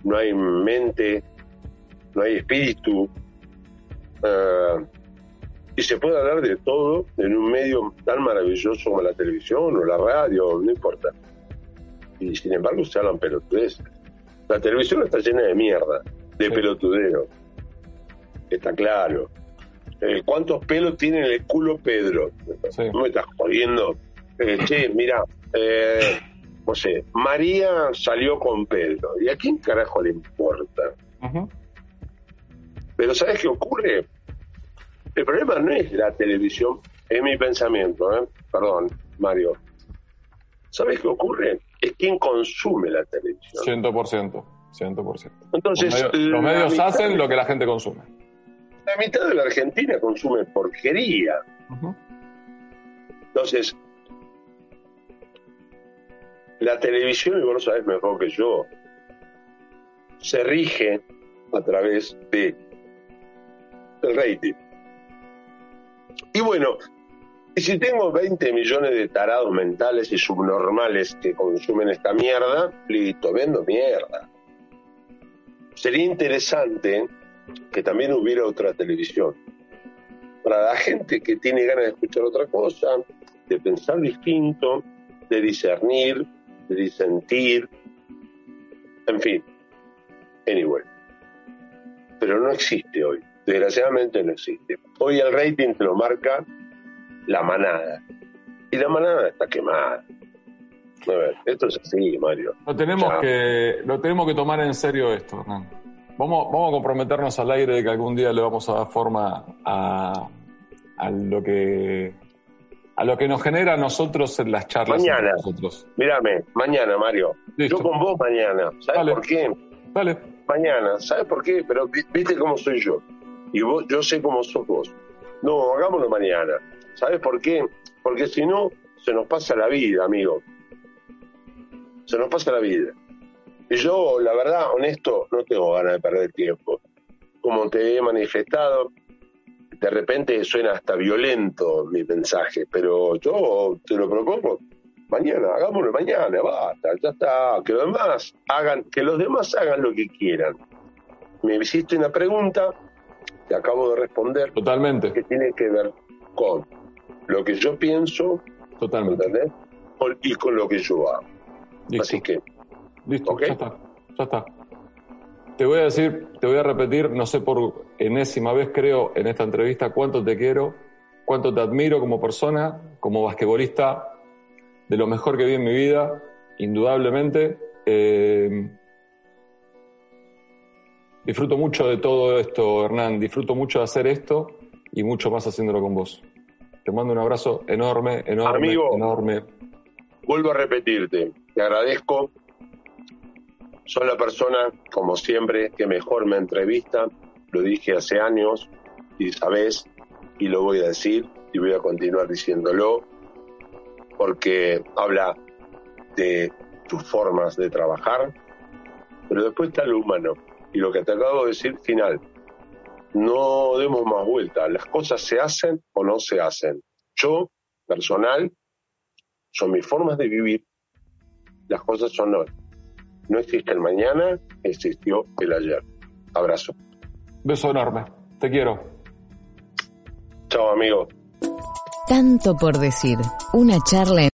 no hay mente, no hay espíritu. eh, y se puede hablar de todo en un medio tan maravilloso como la televisión o la radio, no importa. Y sin embargo se hablan pelotudeces. La televisión está llena de mierda, de pelotudeo. Está claro. Eh, ¿Cuántos pelos tiene en el culo Pedro? Sí. No me estás jodiendo. Eh, che, mira, eh, no sé, María salió con Pedro. ¿Y a quién carajo le importa? Pero ¿sabes qué ocurre? El problema no es la televisión, es mi pensamiento, ¿eh? Perdón, Mario. ¿Sabes qué ocurre? Es quien consume la televisión. 100%. 100%. Entonces, los medios, los medios hacen lo que la gente consume. La mitad de la Argentina consume porquería. Entonces, la televisión, y vos lo sabés mejor que yo, se rige a través de del rating. Y bueno, y si tengo 20 millones de tarados mentales y subnormales que consumen esta mierda, listo, vendo mierda. Sería interesante que también hubiera otra televisión. Para la gente que tiene ganas de escuchar otra cosa, de pensar distinto, de discernir, de disentir, en fin. Anyway. Pero no existe hoy. Desgraciadamente no existe. Hoy el rating te lo marca la manada. Y la manada está quemada. A ver, esto es así, Mario. Lo tenemos Ya. que lo tenemos que tomar en serio esto, Hernán. Vamos, vamos a comprometernos al aire de que algún día le vamos a dar forma a, a lo que a lo que nos genera a nosotros en las charlas Mañana. nosotros. Mírame, mañana, Mario. Listo. Yo con vos mañana. ¿Sabes Dale. por qué? Dale. Mañana. ¿Sabes por qué? Pero vi- viste cómo soy yo. Y vos, yo sé cómo sos vos. No, hagámoslo mañana. ¿Sabes por qué? Porque si no, se nos pasa la vida, amigo. Se nos pasa la vida. Y yo, la verdad, honesto, no tengo ganas de perder tiempo. Como te he manifestado, de repente suena hasta violento mi mensaje, pero yo te lo propongo mañana, hagámoslo mañana, basta, ya está, que los demás hagan, que los demás hagan lo que quieran. Me hiciste una pregunta, te acabo de responder. Totalmente. Que tiene que ver con lo que yo pienso, Totalmente. ¿entendés? y con lo que yo hago. Así que. Listo, ya está, ya está. Te voy a decir, te voy a repetir, no sé por enésima vez creo en esta entrevista cuánto te quiero, cuánto te admiro como persona, como basquetbolista, de lo mejor que vi en mi vida, indudablemente. Eh, disfruto mucho de todo esto, Hernán, disfruto mucho de hacer esto y mucho más haciéndolo con vos. Te mando un abrazo enorme, enorme, enorme. Vuelvo a repetirte, te agradezco. Soy la persona, como siempre, que mejor me entrevista. Lo dije hace años y sabes, y lo voy a decir y voy a continuar diciéndolo porque habla de tus formas de trabajar, pero después está lo humano. Y lo que te acabo de decir, final, no demos más vuelta, las cosas se hacen o no se hacen. Yo, personal, son mis formas de vivir, las cosas son hoy. No existe el mañana, existió el ayer. Abrazo. Beso enorme, te quiero. Chao, amigo. Tanto por decir. Una charla en...